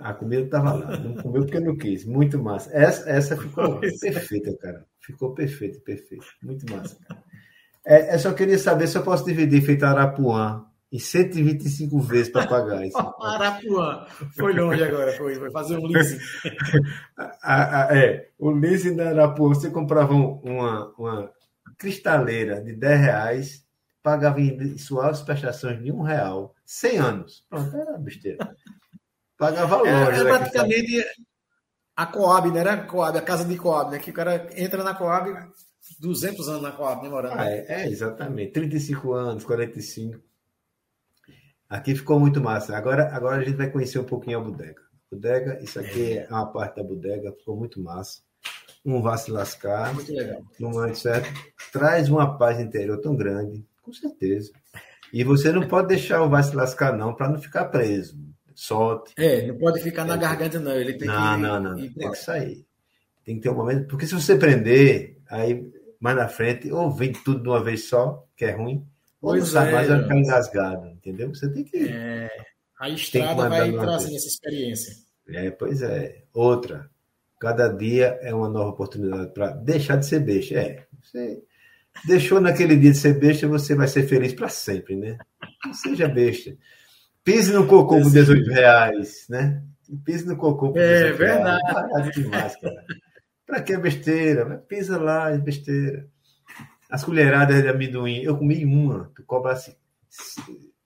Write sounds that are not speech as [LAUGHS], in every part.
A comida estava lá. Não comeu porque não quis. Muito massa. Essa, essa ficou perfeita, cara. Ficou perfeita, perfeita. Muito massa. É, eu só queria saber se eu posso dividir feito Arapuã em 125 vezes para pagar isso. [LAUGHS] Arapuã. Foi longe agora, foi, foi fazer um leasing. [LAUGHS] é, o leasing da Arapuã, você comprava uma, uma cristaleira de 10 reais, pagava em suaves prestações de um real, 100 anos. Pronto, era besteira. Pagava longe. É, é praticamente a Coab, né? Era a Coab, a casa de Coab, né? Que o cara entra na Coab, 200 anos na Coab, né, morando. Ah, é, é, exatamente. 35 anos, 45. Aqui ficou muito massa. Agora, agora a gente vai conhecer um pouquinho a bodega. Bodega, isso aqui é uma parte da bodega, ficou muito massa. Um vai se lascar. Muito legal. Não é certo? Traz uma paz interior tão grande, com certeza. E você não pode deixar o vai se lascar, não, para não ficar preso solte. É, não pode ficar na garganta, não. Ele tem não, que. Não, não, não. Tem que sair. Tem que ter um momento. Porque se você prender, aí mais na frente, ou vem tudo de uma vez só, que é ruim, ou pois não sai é, mais, vai ficar engasgado, entendeu? Você tem que. É, a estrada vai trazendo essa experiência. É, pois é. Outra. Cada dia é uma nova oportunidade para deixar de ser besta. É, você deixou naquele dia de ser besta, você vai ser feliz para sempre, né? Não seja besta. Pise no cocô por 18 reais, né? Pise no cocô por 18 é, verdade. reais. Verdade demais, cara. Pra que besteira? Pisa lá, é besteira. As colheradas de amendoim, eu comi uma, tu cobra assim,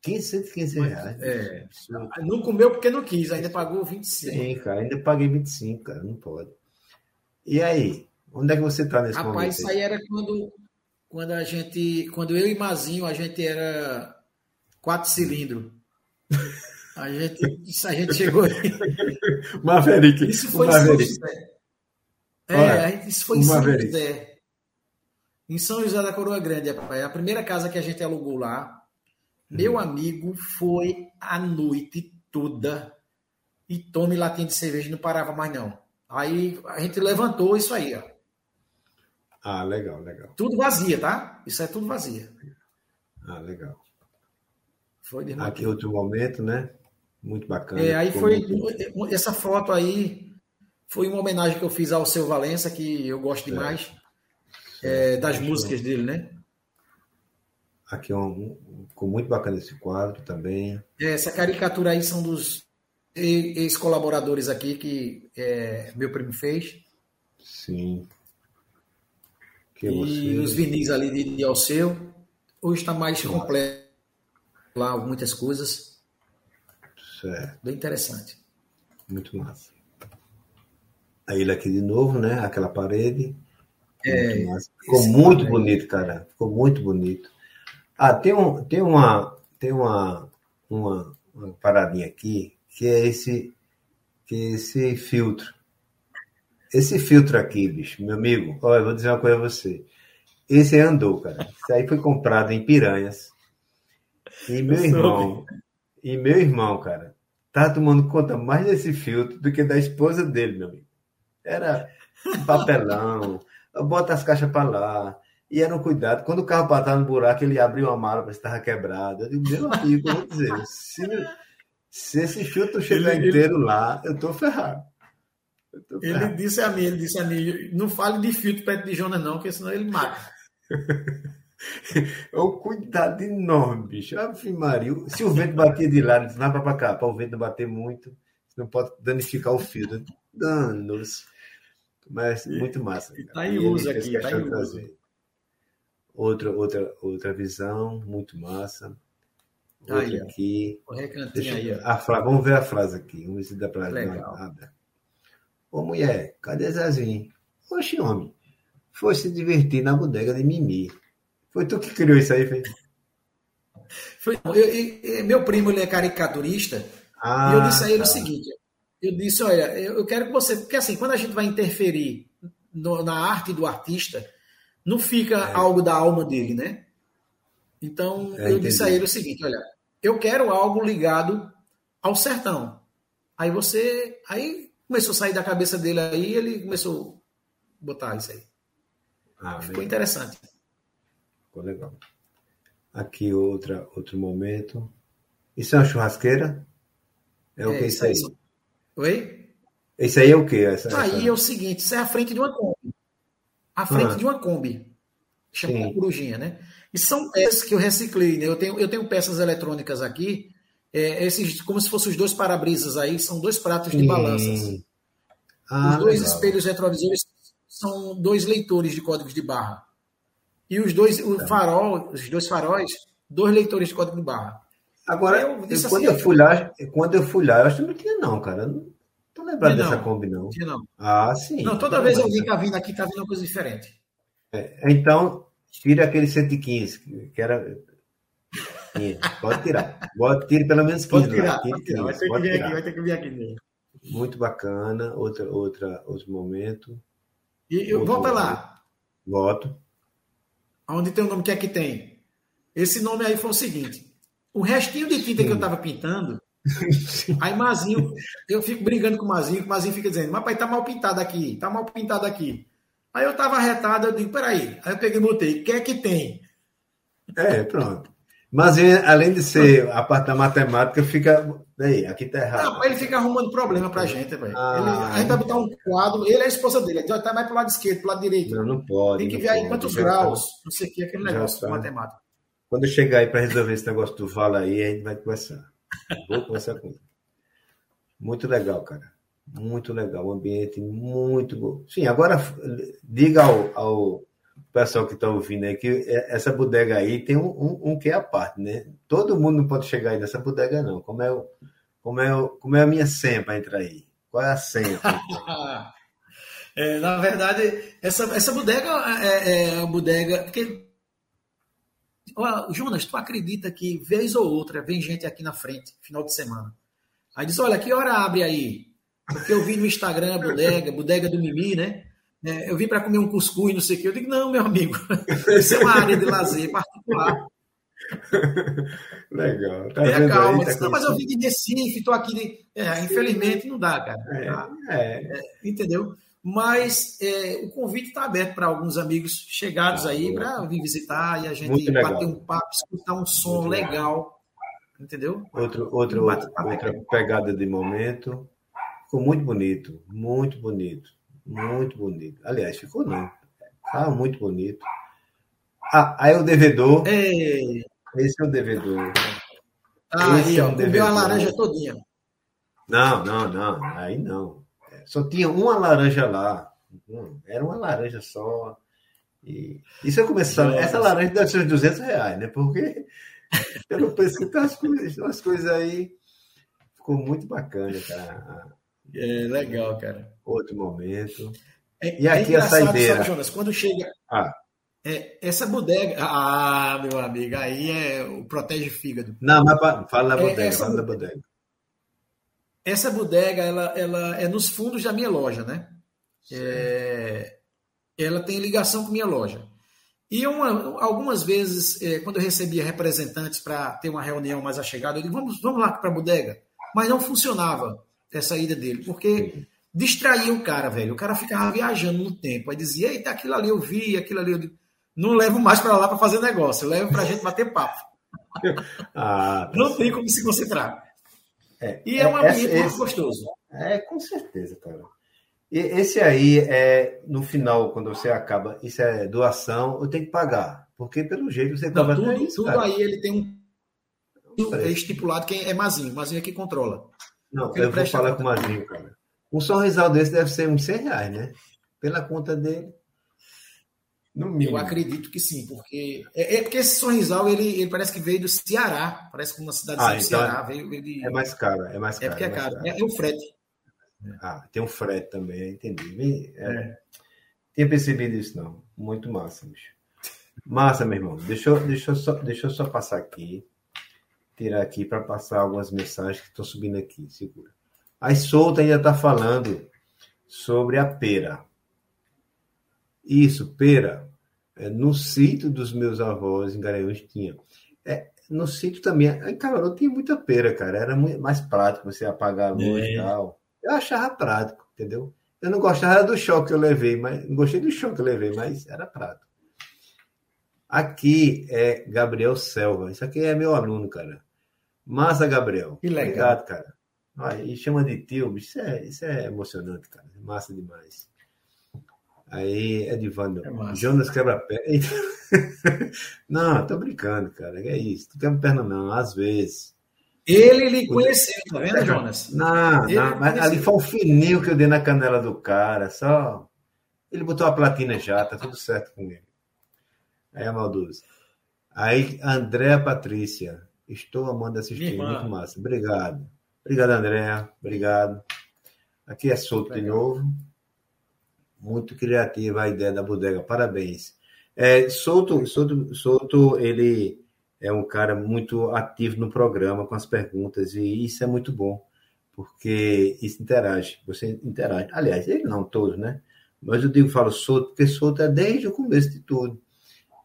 15, 115 reais. É, não comeu porque não quis, ainda pagou 25. Sim, cara, ainda paguei 25, cara, não pode. E aí, onde é que você tá nesse Rapaz, momento? Rapaz, isso aí era quando, quando a gente, quando eu e Mazinho, a gente era quatro cilindros. A gente, a gente chegou aí. [LAUGHS] Maverick. Isso foi Maverick. em São José. É, Olha, isso foi em São Maverick. José. Em São José da Coroa Grande, a primeira casa que a gente alugou lá. Meu hum. amigo foi a noite toda e tome latinha de cerveja não parava mais não. Aí a gente levantou isso aí, ó. Ah, legal, legal. Tudo vazia, tá? Isso é tudo vazia. Ah, legal. Foi Aqui outro momento, né? Muito bacana. É, aí foi muito... essa foto aí foi uma homenagem que eu fiz ao seu Valença, que eu gosto demais é, das músicas dele, né? Aqui é um, ficou muito bacana esse quadro também. É, essa caricatura aí são dos ex-colaboradores aqui que é, meu primo fez. Sim. Que e você... os vinis ali de, de Alceu. Hoje está mais completo lá muitas coisas. Certo. Bem interessante. Muito massa. A ilha aqui de novo, né? Aquela parede. É, Ficou muito bonito, cara. Ficou muito bonito. Ah, tem, um, tem uma tem uma, uma, uma paradinha aqui que é esse que é esse filtro. Esse filtro aqui, bicho, meu amigo, olha, eu vou dizer uma coisa a você. Esse andou, cara. Isso aí foi comprado em Piranhas. E meu irmão, e meu irmão, cara, tá tomando conta mais desse filtro do que da esposa dele, meu amigo. Era papelão, [LAUGHS] bota as caixas para lá. E era um cuidado. Quando o carro batava no buraco, ele abriu a mala para se estava quebrado. Eu digo, meu amigo, eu vou dizer, se, se esse filtro chegar ele, inteiro ele, lá, eu tô ferrado. Eu tô ferrado. Ele disse a mim, ele disse a mim, não fale de filtro perto de Jonas, não, porque senão ele mata. [LAUGHS] É um cuidado enorme, bicho. Ave Maria. Se o vento bater de lá, não vai para cá, para o vento não bater muito, não pode danificar o fio. Né? Danos. Mas muito massa. Em uso aqui, está em uso. Outra, outra, outra visão, muito massa. Outra aí, aqui. Deixa, aí, a frase, vamos ver a frase aqui. Vamos ver se dá para nada. Ô mulher, cadê Zezinho? Oxe, homem. Foi se divertir na bodega de Mimi. Foi tu que criou isso aí, foi? Foi, eu, eu, meu primo ele é caricaturista ah, e eu disse a ele tá. o seguinte: eu disse, olha, eu quero que você, porque assim, quando a gente vai interferir no, na arte do artista, não fica é. algo da alma dele, né? Então é, eu entendi. disse a ele o seguinte: olha, eu quero algo ligado ao sertão. Aí você, aí começou a sair da cabeça dele aí, ele começou a botar isso aí. Ah, Ficou bem. interessante. Ficou legal. Aqui outra, outro momento. Isso é uma churrasqueira? É, é o que isso aí? Oi? Esse aí é o quê? Essa, aí essa... é o seguinte: isso é a frente de uma Kombi. A frente ah. de uma Kombi. Chama Corujinha, né? E são peças que eu reciclei, né? Eu tenho, eu tenho peças eletrônicas aqui, é, esses, como se fossem os dois para-brisas aí, são dois pratos de balanças. Ah, os dois legal. espelhos retrovisores são dois leitores de códigos de barra. E os dois, o tá. farol, os dois faróis, dois leitores de código de barra. Agora, eu, eu, quando, assim, eu fui lá, quando eu fui lá, eu acho que não tinha, não, cara. Não tô lembrado dessa Kombi, não. Tinha, não. Ah, sim. Não, toda vez eu vi que tá vindo aqui, tá vindo uma coisa diferente. É, então, tira aquele 115, que era. Pode tirar. Pode tirar pelo menos 15. Pode tirar, pode tirar. Vai ter que vir aqui, vai ter que vir aqui mesmo. Muito bacana. Outra, outra, outro momento. E eu, volta lá. Voto. Onde tem o nome que é que tem? Esse nome aí foi o seguinte: o restinho de tinta que eu estava pintando, [LAUGHS] aí Mazinho, eu fico brigando com o Mazinho, o Mazinho fica dizendo, mas pai, tá mal pintado aqui, tá mal pintado aqui. Aí eu tava arretado, eu digo, peraí. Aí eu peguei e botei, o que é que tem? É, pronto. Mas além de ser a parte da matemática, fica. Aí, aqui tá errado. Não, ele fica arrumando problema pra gente, velho. Ah, a gente vai botar um quadro, ele é a esposa dele, ele tá mais pro lado esquerdo, pro lado direito. Não, não pode. Tem que ver aí quantos graus, tá, não sei o que, aquele negócio tá. matemática. Quando eu chegar aí para resolver esse negócio do Vala aí, a gente vai conversar. Vou conversar com ele. Muito legal, cara. Muito legal. Um ambiente muito bom. Sim, agora diga ao, ao pessoal que está ouvindo aí que essa bodega aí tem um, um, um que é a parte, né? Todo mundo não pode chegar aí nessa bodega, não. Como é, o, como é, o, como é a minha senha para entrar aí? Qual é a senha? [LAUGHS] é, na verdade, essa, essa bodega é, é a bodega. Porque, ó, Jonas, tu acredita que vez ou outra vem gente aqui na frente, final de semana? Aí diz: olha, que hora abre aí? Porque eu vi no Instagram a bodega, bodega do Mimi, né? É, eu vim para comer um cuscuz, não sei o quê. Eu digo, não, meu amigo, isso é uma área de lazer particular. [LAUGHS] Legal. Tá é, calma. Aí, tá não, mas eu vim de Recife, estou aqui. De... É, infelizmente não dá, cara. É, é. é entendeu? Mas é, o convite está aberto para alguns amigos chegados ah, aí para vir visitar e a gente bater um papo, escutar um som Muito legal. legal. Entendeu? Outro, outro, outra pegada de momento. Ficou muito bonito, muito bonito. Muito bonito. Aliás, ficou não. Ah, muito bonito. Ah, aí o devedor. Ei. Esse é o devedor. Ah, Esse aí, é um comeu a laranja todinha. Não, não, não. Aí não. Só tinha uma laranja lá. Hum, era uma laranja só. E, e se eu começar. Nossa. Essa laranja deve ser uns 200 reais, né? Porque pelo preço que tá as coisas, as coisas aí. Ficou muito bacana, cara. É legal, cara. Outro momento. É, e aqui é a saideira. Sabe, Jonas, quando chega. Ah. É, essa bodega. Ah, meu amigo, aí é o protege fígado. Não, mas fala da é, bodega, é, essa, fala bodega. Essa bodega, ela, ela é nos fundos da minha loja, né? É, ela tem ligação com minha loja. E uma, algumas vezes, é, quando eu recebia representantes para ter uma reunião mais achegada, eu digo, vamos, vamos lá para a bodega. Mas não funcionava essa ida dele, porque distraía o cara, velho. O cara ficava viajando no tempo. Aí dizia, eita, aquilo ali eu vi, aquilo ali eu não levo mais para lá para fazer negócio, eu levo para a gente bater papo. [LAUGHS] Ah, tá não tem como se concentrar. É, e é, é um ambiente esse, muito gostoso. É, com certeza, cara. E esse aí é, no final, quando você acaba, isso é doação, eu tenho que pagar. Porque pelo jeito você. Não, tudo, isso, tudo aí ele tem um. É estipulado quem é Mazinho. Mazinho é que controla. Não, eu vou falar com o Mazinho, cara. Um sorrisal desse deve ser uns 100 reais, né? Pela conta dele. No mínimo. Eu acredito que sim, porque é, é porque esse sorrisal ele, ele parece que veio do Ceará, parece que uma cidade ah, do então Ceará veio, veio É mais caro, é mais caro. É porque é, é caro. caro. É, é, o frete. Ah, tem um frete também, entendi. É, é. Tinha percebido isso não. Muito massa, bicho. Massa, meu irmão. Deixa eu, deixa eu, só, deixa eu só passar aqui tirar aqui para passar algumas mensagens que estão subindo aqui. Segura. A Solta ainda está falando sobre a pera. Isso, pera. É, no sítio dos meus avós, em Garanhuns, tinha. É, no sítio também. Em Camarão tinha muita pera, cara. Era muito mais prático você apagar a luz é. e tal. Eu achava prático, entendeu? Eu não gostava do choque que eu levei, mas não gostei do choque que eu levei, mas era prático. Aqui é Gabriel Selva. Isso aqui é meu aluno, cara. Massa, Gabriel. Que legal. Obrigado, cara. E chama de tio, isso é, isso é emocionante, cara. É massa demais. Aí, Edivando, é Jonas quebra perna. [LAUGHS] não, tô brincando, cara. É isso. Tu quebra perna, não. Às vezes. Ele lhe conheceu, tá vendo, Jonas? Não, não mas ali foi um fininho que eu dei na canela do cara. Só. Ele botou a platina já, tá tudo certo com ele. Aí a. Aí, Andréa Patrícia. Estou amando assistir, muito massa. Obrigado. Obrigado, Andréa. Obrigado. Aqui é Souto de novo. Muito criativa a ideia da bodega. Parabéns. É, Souto, Souto, Souto, ele é um cara muito ativo no programa com as perguntas e isso é muito bom, porque isso interage. Você interage. Aliás, ele não todos, né? Mas eu digo, falo Souto, porque Souto é desde o começo de tudo.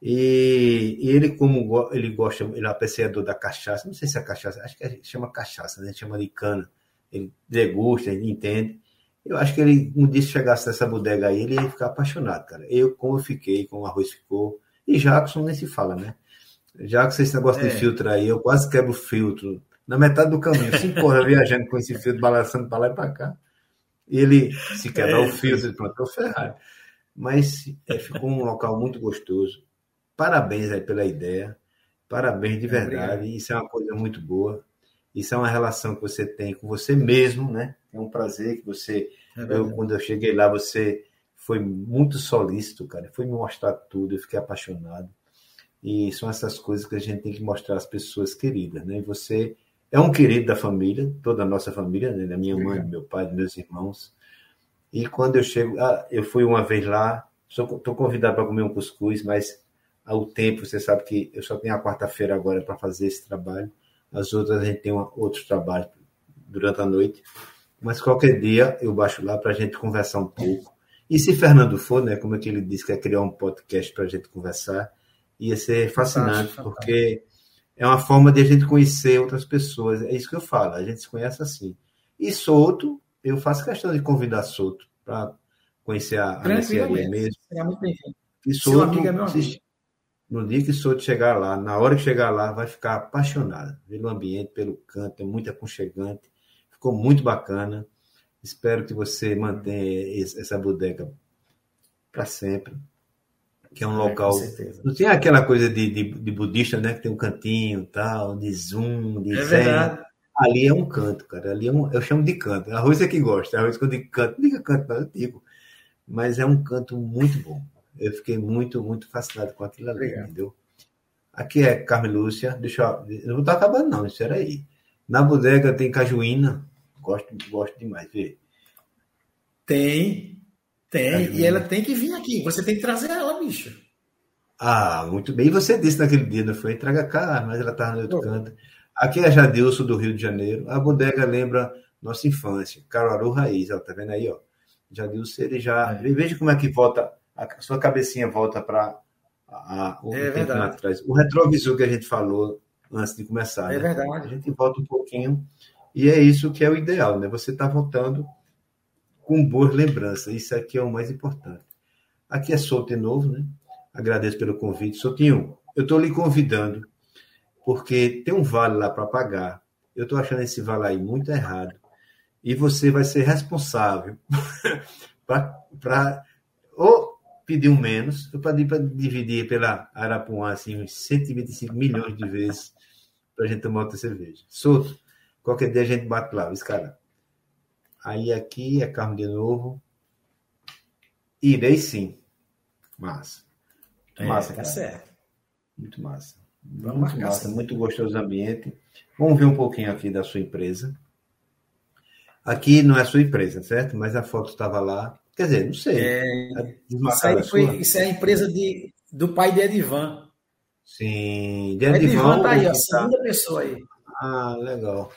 E, e, ele, como ele gosta, ele é apreciador da cachaça, não sei se é cachaça, acho que chama cachaça, né? Chama de cana. Ele degusta, ele entende. Eu acho que ele, um dia, se chegasse nessa bodega aí, ele ia ficar apaixonado, cara. Eu, como eu fiquei, como o arroz ficou. E Jackson nem se fala, né? Jackson, esse negócio é. de filtro aí, eu quase quebro o filtro. Na metade do caminho, cinco horas viajando com esse filtro, balançando para lá e para cá. E ele se quebrar é. o filtro, pronto, é o Ferrari. Mas é, ficou um local muito gostoso Parabéns aí pela ideia. Parabéns de verdade. Obrigado. Isso é uma coisa muito boa. Isso é uma relação que você tem com você mesmo, né? É um prazer que você. É eu, quando eu cheguei lá, você foi muito solícito, cara. Foi me mostrar tudo. Eu fiquei apaixonado. E são essas coisas que a gente tem que mostrar às pessoas queridas, né? E você é um querido da família, toda a nossa família, né? Da minha mãe, do meu pai, dos meus irmãos. E quando eu chego, ah, eu fui uma vez lá, estou convidado para comer um cuscuz, mas ao tempo. Você sabe que eu só tenho a quarta-feira agora para fazer esse trabalho. As outras a gente tem uma, outros trabalhos durante a noite. Mas qualquer dia eu baixo lá para a gente conversar um pouco. E se Fernando for, né, como é que ele disse que é criar um podcast para a gente conversar, ia ser fascinante, porque é uma forma de a gente conhecer outras pessoas. É isso que eu falo, a gente se conhece assim. E Souto, eu faço questão de convidar Souto para conhecer a, a mercearia mesmo. E Souto, é se, no dia que Souto chegar lá, na hora que chegar lá, vai ficar apaixonado pelo ambiente, pelo canto, é muito aconchegante, ficou muito bacana. Espero que você mantenha essa bodega para sempre, que é um é, local. Não tem aquela coisa de, de, de, budista, né? Que tem um cantinho tal, de zoom, de é zen. Verdade. Ali é um canto, cara. Ali é um, eu chamo de canto. Arroz é que gosta. Arroz quando digo canto, não diga canto, não, eu digo. Mas é um canto muito bom eu fiquei muito, muito fascinado com aquilo ali, entendeu? Aqui é Carmen Lúcia, deixa eu. Não está acabando, não, isso era aí. Na bodega tem cajuína, gosto, gosto demais, vê. Tem, tem, cajuína. e ela tem que vir aqui, você tem que trazer ela, bicho. Ah, muito bem. E você disse naquele dia, não foi? Traga cá, mas ela estava no outro canto. Aqui é Jadilson, do Rio de Janeiro. A bodega lembra nossa infância. Caruaru Raiz, ó, tá vendo aí, ó? Jadilson, ele já. É. Veja como é que volta a sua cabecinha volta para o é tempo atrás. O retrovisor que a gente falou antes de começar. É né? verdade. A gente volta um pouquinho e é isso que é o ideal, né? Você está voltando com boas lembranças. Isso aqui é o mais importante. Aqui é Souto de novo, né? Agradeço pelo convite. Soutinho, eu estou lhe convidando porque tem um vale lá para pagar. Eu estou achando esse vale aí muito errado. E você vai ser responsável [LAUGHS] para ou pediu menos, eu pedi para dividir pela Arapuã assim, uns 125 milhões de vezes para a gente tomar outra cerveja. Solto, qualquer dia a gente bate lá, esse cara. Aí aqui é carro de novo. Irei sim. Massa. É, massa, tá cara. certo. Muito massa. Vamos muito massa, muito gostoso o ambiente. Vamos ver um pouquinho aqui da sua empresa. Aqui não é sua empresa, certo? Mas a foto estava lá. Quer dizer, não sei. É, isso, aí foi, isso é a empresa de, do pai de Edivan. Sim, de Edivan. Edivan tá aí, a segunda tá... pessoa aí. Ah, legal.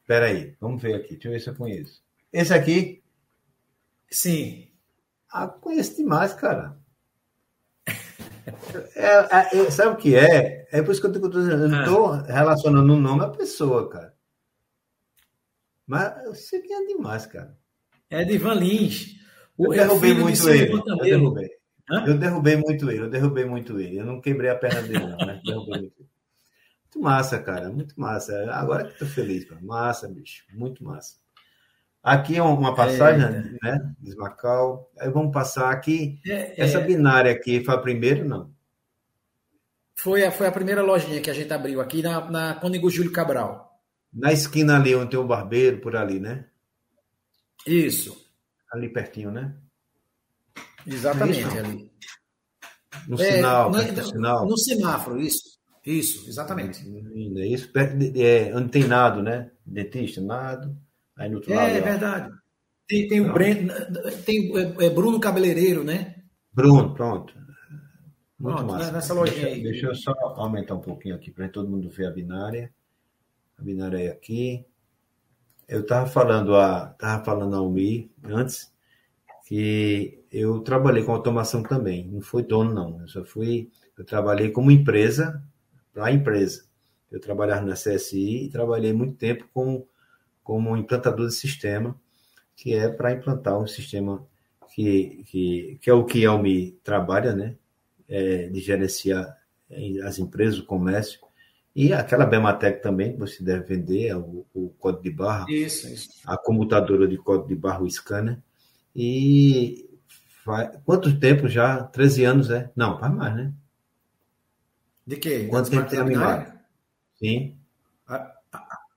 Espera aí, vamos ver aqui. Deixa eu ver se eu conheço. Esse aqui? Sim. Ah, conheço demais, cara. [LAUGHS] É, é, é, sabe o que é? É por isso que eu estou ah. relacionando o nome à pessoa, cara. Mas eu sei quem é demais, cara. É de Ivan Lins. Eu derrubei muito ele. Eu derrubei. eu derrubei muito ele, eu derrubei muito ele. Eu não quebrei a perna dele, não, né? Derrubei muito ele. Muito massa, cara, muito massa. Agora que tô feliz, mano. massa, bicho, muito massa. Aqui é uma passagem, é, né? Desmacal. Aí vamos passar aqui. É, Essa é. binária aqui foi a primeira, não? Foi a, foi a primeira lojinha que a gente abriu aqui na, na Cônigo Júlio Cabral. Na esquina ali, onde tem um barbeiro, por ali, né? Isso. Ali pertinho, né? Exatamente, é ali. No é, sinal, no, no, sinal. No semáforo, isso. Isso, exatamente. É isso, é, onde tem nado, né? Dentista, nado. Aí no outro é, lado. É verdade. Tem, tem o Breno, tem é, é, Bruno Cabeleireiro, né? Bruno, pronto. Muito pronto, massa. Nessa lojinha deixa, aí. Deixa eu só aumentar um pouquinho aqui para todo mundo ver a binária. A binária é aqui. Eu estava falando a, tava falando a Umi antes que eu trabalhei com automação também. Não fui dono, não. Eu só fui. Eu trabalhei como empresa para a empresa. Eu trabalhava na CSI e trabalhei muito tempo com como implantador de sistema, que é para implantar um sistema que, que, que é o que a Almi trabalha, né? É, de gerenciar as empresas, o comércio, e aquela Bematec também, que você deve vender, é o, o código de barra, isso, isso. a comutadora de código de barra, o scanner. E faz, quanto tempo já? 13 anos, é? Não, faz mais, né? De quê? Quanto tempo tem a Mimário? Sim.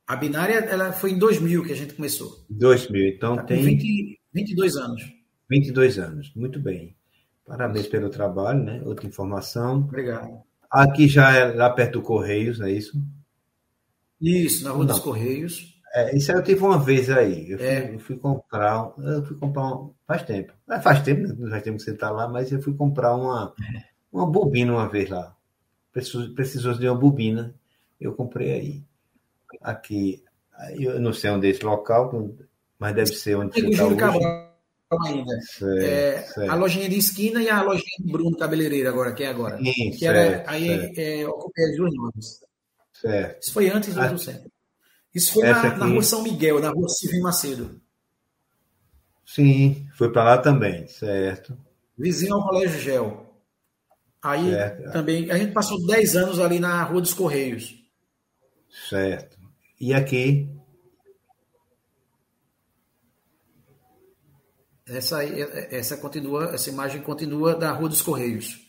A binária ela foi em 2000 que a gente começou. 2000, então tá tem. 20, 22 anos. 22 anos, muito bem. Parabéns pelo trabalho, né? Outra informação. Obrigado. Aqui já é lá perto do Correios, não é isso? Isso, na Rua não. dos Correios. É, isso aí eu tive uma vez aí. Eu fui, é. eu fui comprar. Eu fui comprar um, faz tempo. É, faz tempo, não faz tempo que você está lá, mas eu fui comprar uma, uma bobina uma vez lá. Precisou, precisou de uma bobina. Eu comprei aí aqui, eu não sei onde é esse local, mas deve ser onde Tem você está hoje. Ainda. É. A lojinha de esquina e a lojinha de Bruno Cabeleireiro agora, que é agora. Sim, que certo, era, aí é, ocupei as duas nomes. Certo. Isso foi antes do centro. Isso foi na, na, rua São Miguel, na rua Silvio Macedo. Sim, foi para lá também, certo. Vizinho ao Colégio Gel. Aí certo. também, a gente passou 10 anos ali na Rua dos Correios. Certo. E aqui. Essa, essa continua, essa imagem continua da Rua dos Correios.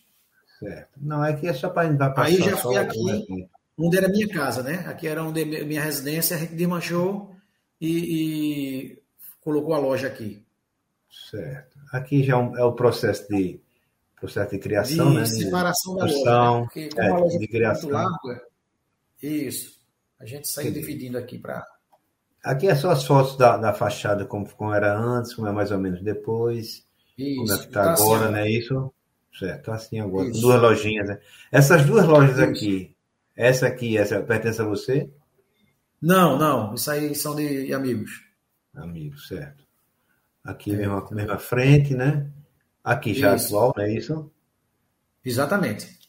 Certo. Não, aqui é só para dar Aí já fui aqui, aqui, onde era minha casa, né? Aqui era onde minha residência, a gente desmanchou e, e colocou a loja aqui. Certo. Aqui já é, é o processo de processo de criação, de né? separação da loja. Né? Porque como é, a loja de criação. muito larga, isso. A gente saiu dividindo aqui para. Aqui é só as fotos da, da fachada, como, como era antes, como é mais ou menos depois. Isso, como é que está tá agora, assim, né? Isso? Certo, está assim agora. Isso. Duas lojinhas, né? Essas duas lojas isso. aqui, essa aqui, essa pertence a você? Não, não. Isso aí são de amigos. Amigos, certo. Aqui é. mesmo, mesma frente, né? Aqui já isso. atual, não é isso? Exatamente.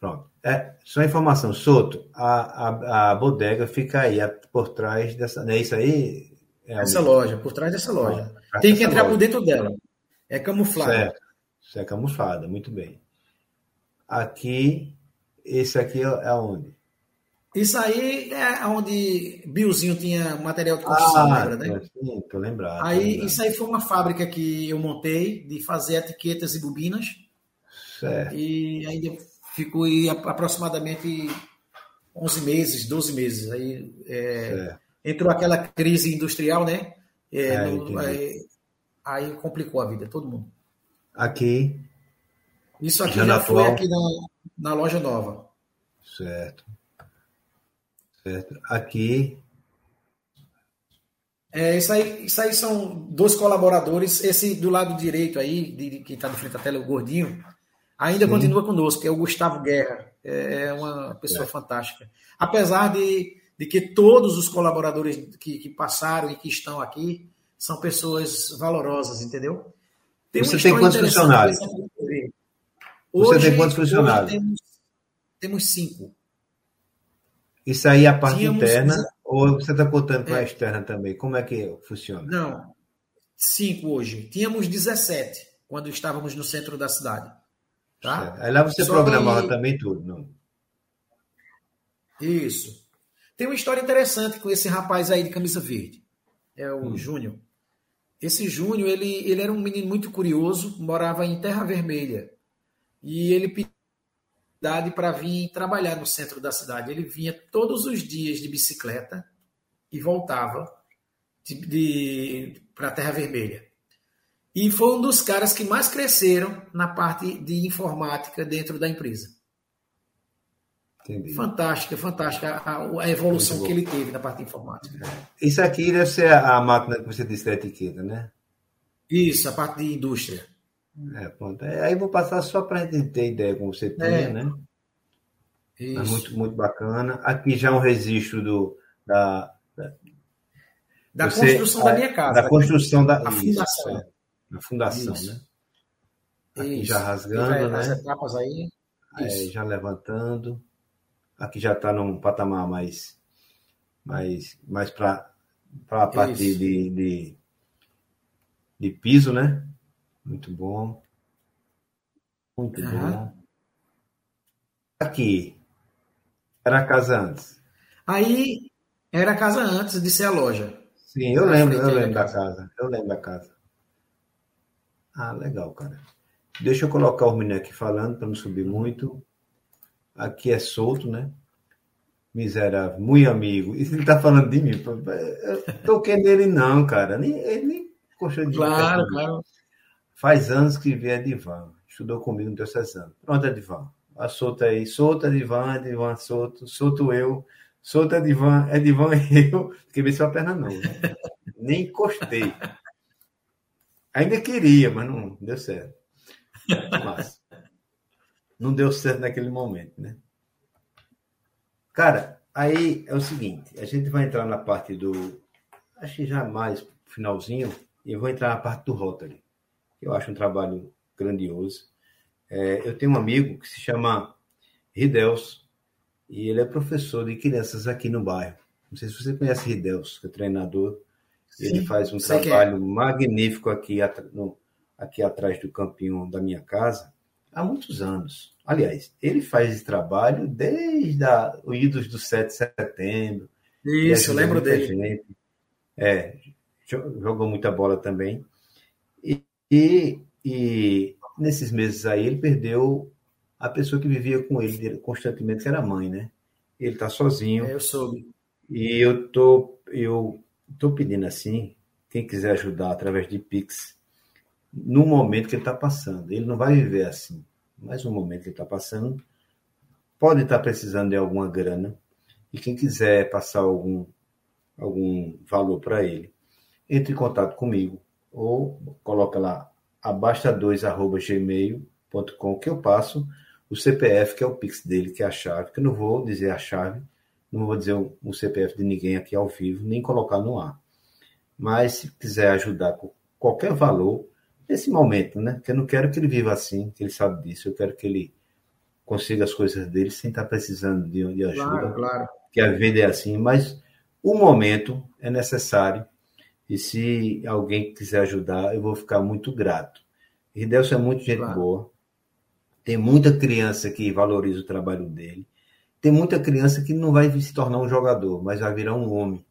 Pronto. É, só informação, Soto, a, a, a bodega fica aí por trás dessa. Não é isso aí? É essa loja, por trás dessa loja. Ah, Tem que entrar loja. por dentro dela. É camuflada. Certo. Isso é camuflada, muito bem. Aqui, esse aqui é, é onde? Isso aí é onde Biozinho tinha material de construção, ah, lembra, né? Sim, tô lembrado. Aí, tô lembrado. isso aí foi uma fábrica que eu montei de fazer etiquetas e bobinas. Certo. E ainda ficou aí aproximadamente 11 meses, 12 meses. Aí é, entrou aquela crise industrial, né? É, é, no, aí, complicou a vida, todo mundo. Aqui. Isso aqui já, já foi aqui na, na loja nova. Certo. Certo. Aqui. É, isso, aí, isso aí são dois colaboradores. Esse do lado direito aí, de, que está de frente à tela, o gordinho, ainda Sim. continua conosco, que é o Gustavo Guerra. É, é uma pessoa é. fantástica. Apesar de, de que todos os colaboradores que, que passaram e que estão aqui são pessoas valorosas, entendeu? Tem Você tem quantos funcionários? Hoje, Você tem quantos funcionários? Temos, temos, cinco. Isso aí é a parte Tínhamos, interna ou você está contando com é, a externa também? Como é que funciona? Não, cinco hoje. Tínhamos 17 quando estávamos no centro da cidade. Tá? Aí lá você Só programava que... também tudo, não? Isso. Tem uma história interessante com esse rapaz aí de camisa verde. É o hum. Júnior. Esse Júnior, ele, ele era um menino muito curioso, morava em Terra Vermelha. E ele pediu para vir trabalhar no centro da cidade. Ele vinha todos os dias de bicicleta e voltava de, de para Terra Vermelha. E foi um dos caras que mais cresceram na parte de informática dentro da empresa. Entendi. Fantástica, fantástica a, a evolução que ele teve na parte de informática. Isso aqui deve ser a máquina que você disse da etiqueta, né? Isso, a parte de indústria. É, pronto. É, aí vou passar só para a gente ter ideia como você tem, é. né? Isso. É muito, muito bacana. Aqui já é um registro do, da, da, da você, construção a, da minha casa. Da construção da a fundação. Isso, é, a fundação, isso. né? Aqui isso. já rasgando, né? As etapas aí. É, já levantando. Aqui já está num patamar mais, mais, mais para a parte de, de, de, piso, né? Muito bom. Muito uhum. bom. Aqui. Era a casa antes. Aí era a casa antes de ser a loja. Sim, eu lembro, eu lembro da casa. Eu lembro da casa. Ah, legal, cara. Deixa eu colocar o menino aqui falando para não subir muito. Aqui é solto, né? Miserável, muito amigo. Isso ele tá falando de mim. Eu toquei nele, não, cara. Nem, ele nem gostou de Claro, claro. Faz anos que vem Edivan. Estudou comigo no Diocesano. Pronto, Edivan. A solta aí. Solta Edivan, Edivan solto. Solto eu. Solta Edivan, Edivan eu. Fiquei bem só a perna não. Né? Nem encostei. Ainda queria, mas não deu certo. Mas não deu certo naquele momento, né? Cara, aí é o seguinte, a gente vai entrar na parte do, acho que já mais finalzinho, e eu vou entrar na parte do Rotary, eu acho um trabalho grandioso. É, eu tenho um amigo que se chama Ridels, e ele é professor de crianças aqui no bairro. Não sei se você conhece Ridels, que é treinador. Sim, ele faz um é. trabalho é. magnífico aqui, no, aqui atrás do campinho da minha casa há muitos anos. Aliás, ele faz esse trabalho desde a, o idos do 7 de setembro. Isso, eu lembro dele. Gente. É, jogou muita bola também. E, e, e, nesses meses aí ele perdeu a pessoa que vivia com ele constantemente, que era a mãe, né? Ele está sozinho. É, eu soube. E eu tô, eu tô pedindo assim, quem quiser ajudar através de Pix, no momento que ele está passando. Ele não vai viver assim, mas no momento que ele está passando, pode estar tá precisando de alguma grana. E quem quiser passar algum, algum valor para ele, entre em contato comigo ou coloca lá abasta2@gmail.com que eu passo o CPF, que é o Pix dele, que é a chave, que eu não vou dizer a chave, não vou dizer o, o CPF de ninguém aqui ao vivo, nem colocar no ar. Mas se quiser ajudar com qualquer valor, nesse momento, né? Que eu não quero que ele viva assim, que ele sabe disso. Eu quero que ele consiga as coisas dele sem estar precisando de, de ajuda. Claro, claro. Que a vida é assim, mas o momento é necessário. E se alguém quiser ajudar, eu vou ficar muito grato. Ridelson é muito gente claro. boa. Tem muita criança que valoriza o trabalho dele. Tem muita criança que não vai se tornar um jogador, mas vai virar um homem.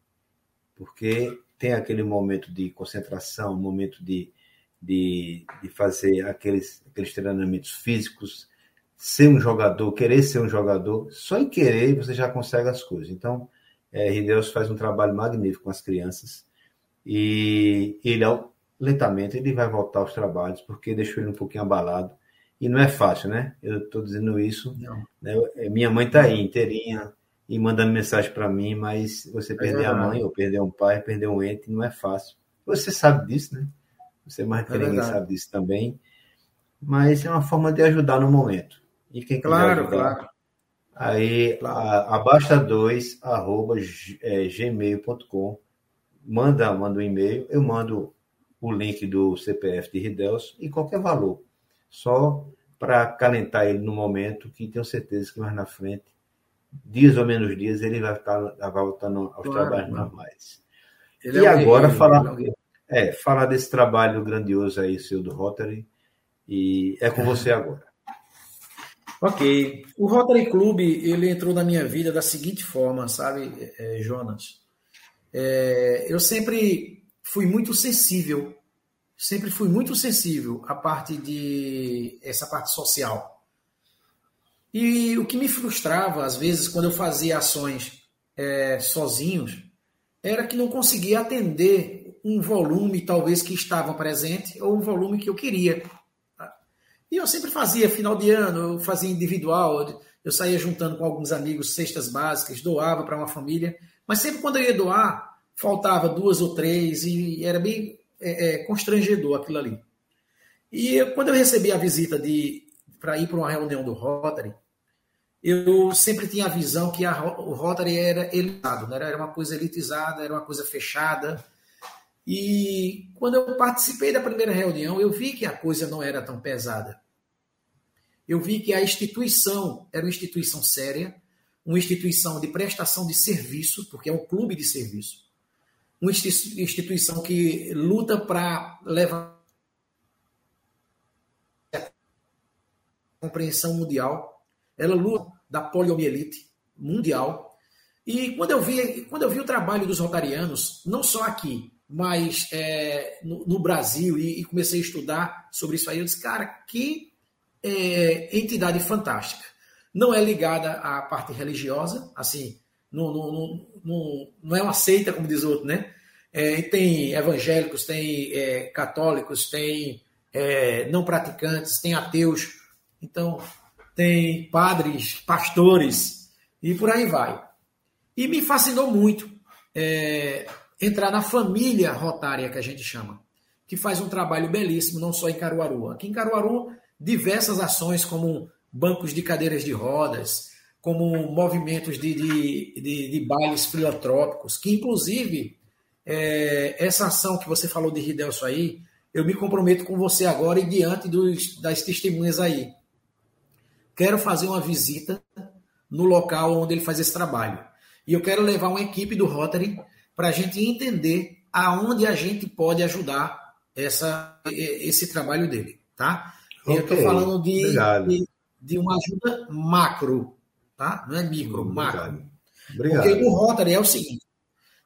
Porque tem aquele momento de concentração, momento de, de, de fazer aqueles, aqueles treinamentos físicos, ser um jogador, querer ser um jogador, só em querer você já consegue as coisas. Então, é, Rideus faz um trabalho magnífico com as crianças e ele, lentamente, ele vai voltar aos trabalhos porque deixou ele um pouquinho abalado. E não é fácil, né? Eu estou dizendo isso. Né? É, minha mãe está aí, inteirinha, e mandando mensagem para mim, mas você perder é a mãe, ou perder um pai, perder um ente, não é fácil. Você sabe disso, né? Você mais que é ninguém sabe disso também. Mas é uma forma de ajudar no momento. E quem claro, ajudar, claro. Aí, abasta2, arroba é, gmail.com. Manda, manda um e-mail, eu mando o link do CPF de Ridels e qualquer valor. Só para calentar ele no momento, que tenho certeza que mais na frente, dias ou menos dias, ele vai estar voltando aos claro, trabalhos normais. Ele e é agora falar. É é, falar desse trabalho grandioso aí, seu do Rotary. E é com você [LAUGHS] agora. Ok. O Rotary Club, ele entrou na minha vida da seguinte forma, sabe, é, Jonas? É, eu sempre fui muito sensível, sempre fui muito sensível à parte de essa parte social. E o que me frustrava, às vezes, quando eu fazia ações é, sozinhos, era que não conseguia atender um volume, talvez, que estava presente, ou um volume que eu queria. E eu sempre fazia final de ano, eu fazia individual, eu saía juntando com alguns amigos cestas básicas, doava para uma família, mas sempre quando eu ia doar, faltava duas ou três, e era bem é, é, constrangedor aquilo ali. E eu, quando eu recebi a visita de para ir para uma reunião do Rotary, eu sempre tinha a visão que a, o Rotary era elitado, né? era uma coisa elitizada, era uma coisa fechada. E quando eu participei da primeira reunião, eu vi que a coisa não era tão pesada. Eu vi que a instituição era uma instituição séria, uma instituição de prestação de serviço, porque é um clube de serviço, uma instituição que luta para levar a compreensão mundial ela luta da poliomielite mundial. E quando eu vi, quando eu vi o trabalho dos rotarianos, não só aqui, mas é, no, no, Brasil, e, e, comecei a estudar sobre isso aí, eu disse, cara, que é, entidade fantástica. Não é ligada à parte religiosa, assim, não, não, não é uma seita, como diz outro, né? É, tem evangélicos, tem é, católicos, tem é, não praticantes, tem ateus. Então, tem padres, pastores e por aí vai. E me fascinou muito é, entrar na família rotária que a gente chama, que faz um trabalho belíssimo, não só em Caruaru. Aqui em Caruaru, diversas ações como bancos de cadeiras de rodas, como movimentos de, de, de, de bailes filantrópicos, que inclusive é, essa ação que você falou de Ridelso aí, eu me comprometo com você agora e diante dos, das testemunhas aí quero fazer uma visita no local onde ele faz esse trabalho. E eu quero levar uma equipe do Rotary para a gente entender aonde a gente pode ajudar essa, esse trabalho dele, tá? Okay. Eu estou falando de, de, de, uma ajuda macro, tá? Não é micro, Obrigado. macro. Obrigado. Porque o Rotary é o seguinte,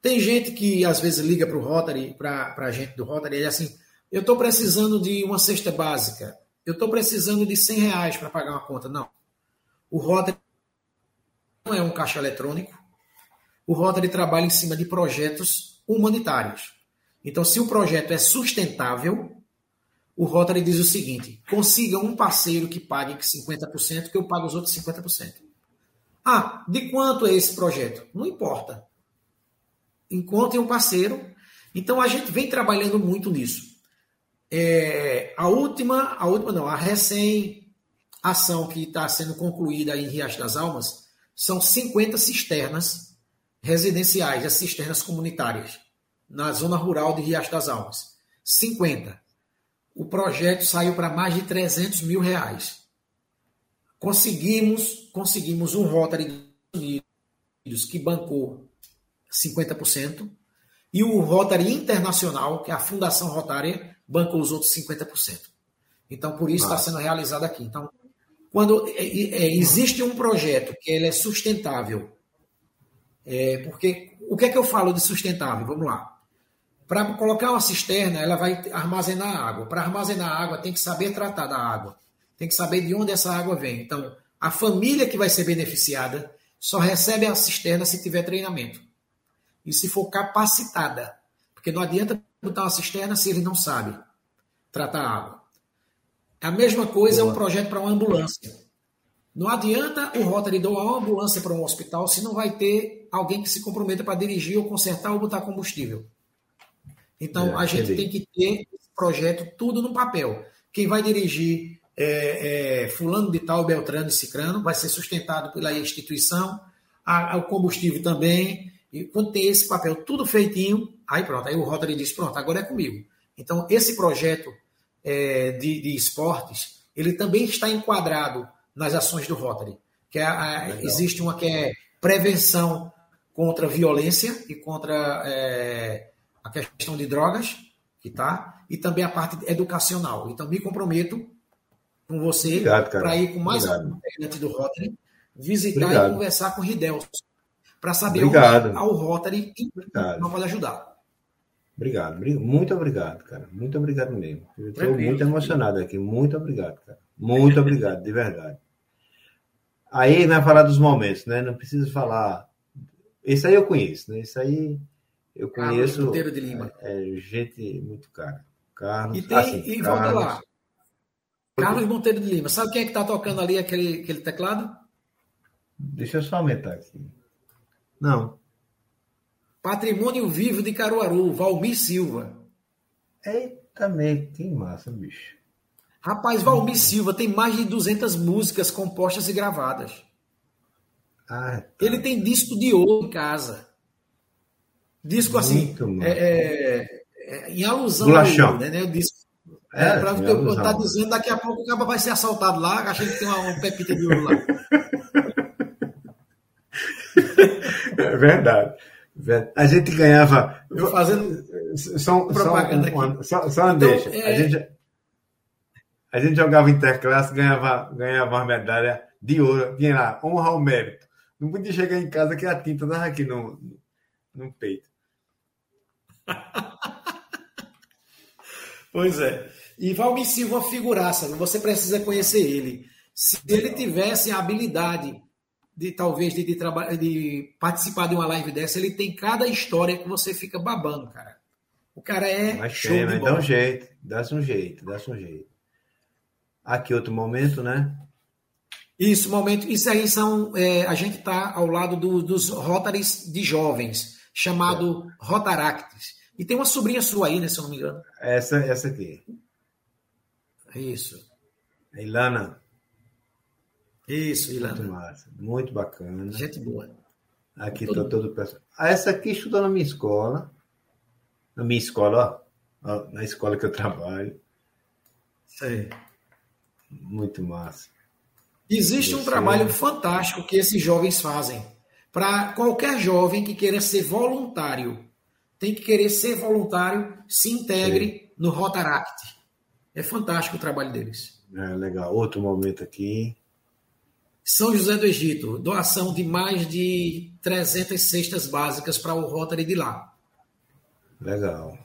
tem gente que às vezes liga para o Rotary, para a gente do Rotary, e é assim, eu estou precisando de uma cesta básica eu estou precisando de 100 reais para pagar uma conta. Não. O Rotary não é um caixa eletrônico. O Rotary trabalha em cima de projetos humanitários. Então, se o projeto é sustentável, o Rotary diz o seguinte: consiga um parceiro que pague 50%, que eu pago os outros 50%. Ah, de quanto é esse projeto? Não importa. Encontre um parceiro. Então, a gente vem trabalhando muito nisso. É, a última, a última não, a recém ação que está sendo concluída em Riacho das Almas são 50 cisternas residenciais, as cisternas comunitárias, na zona rural de Riacho das Almas. 50. O projeto saiu para mais de 300 mil reais. Conseguimos, conseguimos um Rotary Unidos que bancou 50%, e o Rotary Internacional, que é a Fundação Rotária, bancou os outros 50%. Então, por isso está sendo realizado aqui. Então, quando é, é, existe um projeto que ele é sustentável, é, porque o que é que eu falo de sustentável? Vamos lá. Para colocar uma cisterna, ela vai armazenar água. Para armazenar água, tem que saber tratar da água. Tem que saber de onde essa água vem. Então, a família que vai ser beneficiada só recebe a cisterna se tiver treinamento. E se for capacitada. Porque não adianta botar uma cisterna se ele não sabe tratar água. A mesma coisa Boa. é um projeto para uma ambulância. Não adianta o Rotary doar uma ambulância para um hospital se não vai ter alguém que se comprometa para dirigir ou consertar ou botar combustível. Então, é, a gente entendi. tem que ter esse projeto tudo no papel. Quem vai dirigir é, é, fulano de tal, Beltrano e Cicrano, vai ser sustentado pela instituição, a, a, o combustível também, e quando tem esse papel tudo feitinho, aí pronto, aí o Rotary diz, pronto, agora é comigo. Então, esse projeto é, de, de, esportes, ele também está enquadrado nas ações do Rotary. Que é a, existe uma que é prevenção contra a violência e contra é, a questão de drogas, que tá, e também a parte educacional. Então, me comprometo com você para ir com mais Obrigado. um integrante do Rotary, visitar Obrigado. e conversar com o Ridelson, para saber Obrigado. onde ao Rotary não pode ajudar. Obrigado, muito obrigado, cara. Muito obrigado mesmo. Eu estou muito emocionado aqui. Muito obrigado, cara. Muito obrigado, de verdade. Aí vai falar dos momentos, né? Não precisa falar. Esse aí eu conheço, né? Esse aí eu conheço. Carlos de Lima. É, é, gente muito cara. Carlos. E, tem, assim, e Carlos, volta lá. Carlos Monteiro de Lima. Sabe quem é que está tocando ali aquele, aquele teclado? Deixa eu só aumentar aqui. Não. Patrimônio Vivo de Caruaru, Valmir Silva. Eita, meio, que massa, bicho. Rapaz, Valmir Silva tem mais de 200 músicas compostas e gravadas. Ah, tá. Ele tem disco de ouro em casa. Disco assim, é, é, é, em alusão Bolachão. ao né, né? O disco. É, é para eu estar tá dizendo, daqui a pouco o cara vai ser assaltado lá, achando que tem uma, uma pepita de ouro lá. [LAUGHS] É verdade. A gente ganhava. Eu fazendo só, propaganda só, aqui. Só, só uma então, deixa. É... A, gente, a gente jogava interclasse, ganhava, ganhava uma medalha de ouro, tinha lá, honra ao mérito. Não podia chegar em casa que a tinta estava aqui no, no peito. [LAUGHS] pois é. E Valmir Silva, figuraça, você precisa conhecer ele. Se ele tivesse a habilidade de talvez de, de, de participar de uma live dessa, ele tem cada história que você fica babando, cara. O cara é mas show tem, mas dá um jeito, dá um jeito, dá um jeito. Aqui outro momento, né? Isso, momento. Isso aí são. É, a gente está ao lado do, dos Rotaries de jovens, chamado é. Rotaractes. E tem uma sobrinha sua aí, né, se eu não me engano. Essa, essa aqui. Isso. Ilana. Isso, Ilana. Muito massa, muito bacana. Gente boa. Aqui todo, tô todo pessoal. Ah, essa aqui estudou na minha escola. Na minha escola, ó. Na escola que eu trabalho. Sei. Muito massa. Existe um trabalho fantástico que esses jovens fazem. Para qualquer jovem que queira ser voluntário, tem que querer ser voluntário, se integre Sim. no Rotaract. É fantástico o trabalho deles. É, legal. Outro momento aqui. São José do Egito, doação de mais de 300 cestas básicas para o Rotary de lá. Legal.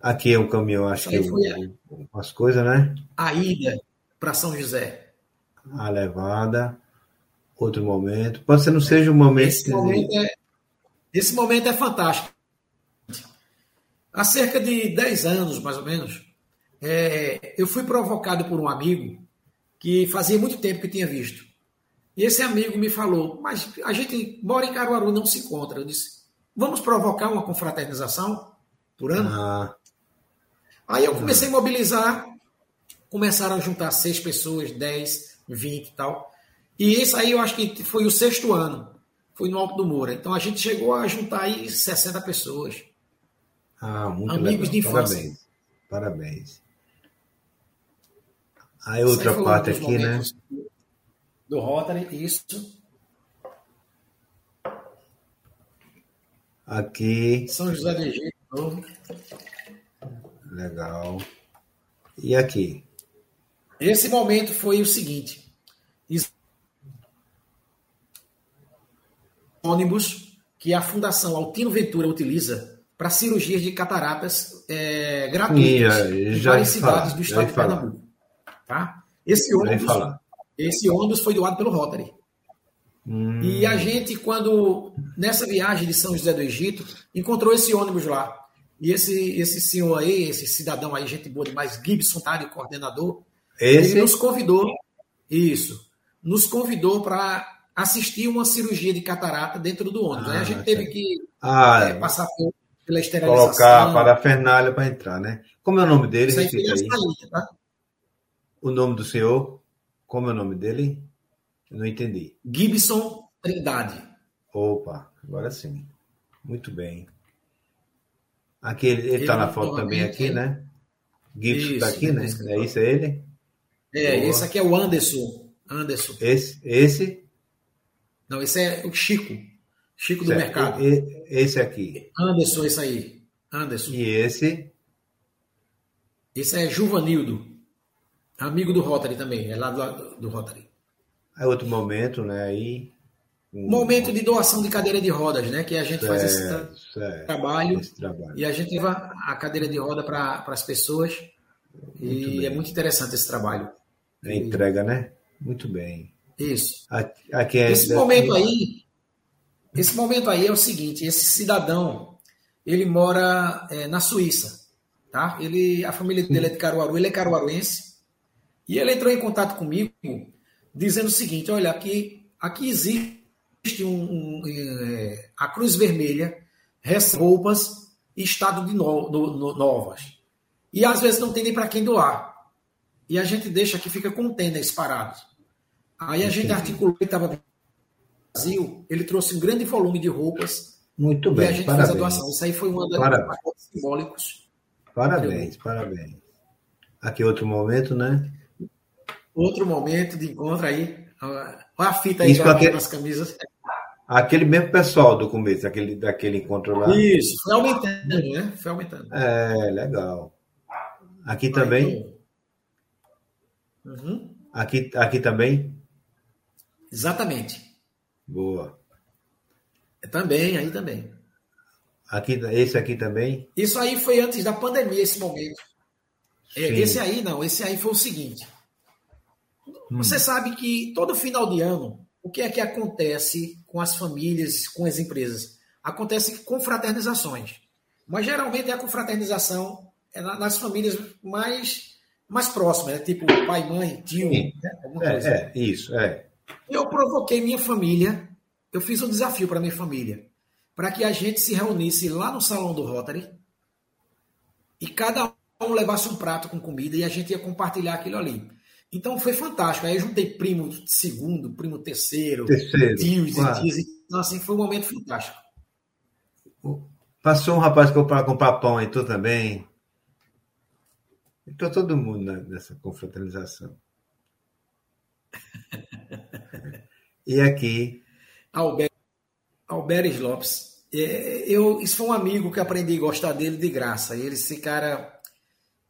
Aqui é um caminhão, acho que foi as coisas, né? A ida para São José. A levada. Outro momento. Pode ser não seja um momento. Esse momento é, esse momento é fantástico. Há cerca de 10 anos, mais ou menos, é, eu fui provocado por um amigo que fazia muito tempo que tinha visto. E esse amigo me falou, mas a gente mora em Caruaru, não se encontra. Eu disse, vamos provocar uma confraternização por ano? Ah. Aí eu comecei a mobilizar, começaram a juntar seis pessoas, dez, vinte e tal. E esse aí eu acho que foi o sexto ano, foi no Alto do Moura. Então a gente chegou a juntar aí 60 pessoas. Ah, muito Amigos legal. de infância. Parabéns. Parabéns. Aí outra parte aqui, né? do Rotary, isso. Aqui. São José do Egito, novo. Legal. E aqui? Esse momento foi o seguinte: ônibus que a Fundação Altino Ventura utiliza para cirurgias de cataratas é, gratuitas em várias cidades do estado de Pernambuco. Tá? Esse ônibus esse ônibus foi doado pelo Rotary. Hum. E a gente, quando, nessa viagem de São José do Egito, encontrou esse ônibus lá. E esse, esse senhor aí, esse cidadão aí, gente boa demais, Gibson Tari, coordenador, esse? ele nos convidou, isso, nos convidou para assistir uma cirurgia de catarata dentro do ônibus. Ah, aí a gente teve que ah, é, passar pela esterilização. Colocar para a Fernália para entrar, né? Como é o nome dele? Isso aí aí. tá? O nome do senhor? Como é o nome dele? Eu não entendi. Gibson Trindade. Opa, agora sim. Muito bem. Aqui ele está na foto também aqui, né? Gibson está aqui, né? É isso, é ele? É, Boa. esse aqui é o Anderson. Anderson. Esse? Esse? Não, esse é o Chico. Chico do mercado. Esse aqui. Anderson, esse aí. Anderson. E esse? Esse é Juvanildo. Amigo do Rotary também, é lá do, do Rotary. É outro momento, né? Aí. Um... Momento de doação de cadeira de rodas, né? Que a gente certo, faz esse, certo, trabalho, esse, trabalho, E a gente leva a cadeira de roda para as pessoas. Muito e bem. é muito interessante esse trabalho. É entrega, né? Muito bem. Isso. Aqui é esse momento aí, esse momento aí é o seguinte: esse cidadão, ele mora é, na Suíça, tá? Ele, a família dele é de Caruaru, ele é caruaruense e ele entrou em contato comigo dizendo o seguinte: olha, aqui, aqui existe um, um é, a Cruz Vermelha recebe roupas em estado de no, no, no, novas e às vezes não tem nem para quem doar. E a gente deixa que fica com tênis parados. Aí a gente articulou que estava no Brasil, ele trouxe um grande volume de roupas. Muito bem. E a gente parabéns. fez a doação. Isso aí foi das parabéns. simbólicos. Parabéns, parabéns. Aqui outro momento, né? Outro momento de encontro aí. Olha a fita aí Isso aquele, nas camisas. Aquele mesmo pessoal do começo, aquele, daquele encontro lá. Isso, foi aumentando, né? Foi aumentando. É, legal. Aqui também. Uhum. Aqui, aqui também? Exatamente. Boa. Também, aí também. Aqui, esse aqui também? Isso aí foi antes da pandemia, esse momento. É, esse aí não, esse aí foi o seguinte. Hum. Você sabe que todo final de ano, o que é que acontece com as famílias, com as empresas? Acontece com fraternizações. Mas geralmente é a confraternização é nas famílias mais, mais próximas, né? tipo pai, mãe, tio, né? é, é, isso, é. Eu provoquei minha família, eu fiz um desafio para minha família, para que a gente se reunisse lá no salão do Rotary e cada um levasse um prato com comida e a gente ia compartilhar aquilo ali. Então foi fantástico. Aí eu juntei primo segundo, primo terceiro, terceiro tios e tios. Então, assim, foi um momento fantástico. Passou um rapaz para comprar pão aí, tu também. Então todo mundo nessa confraternização. [LAUGHS] e aqui. Alber, Alberes Lopes. É, eu, isso foi um amigo que aprendi a gostar dele de graça. Ele, esse cara,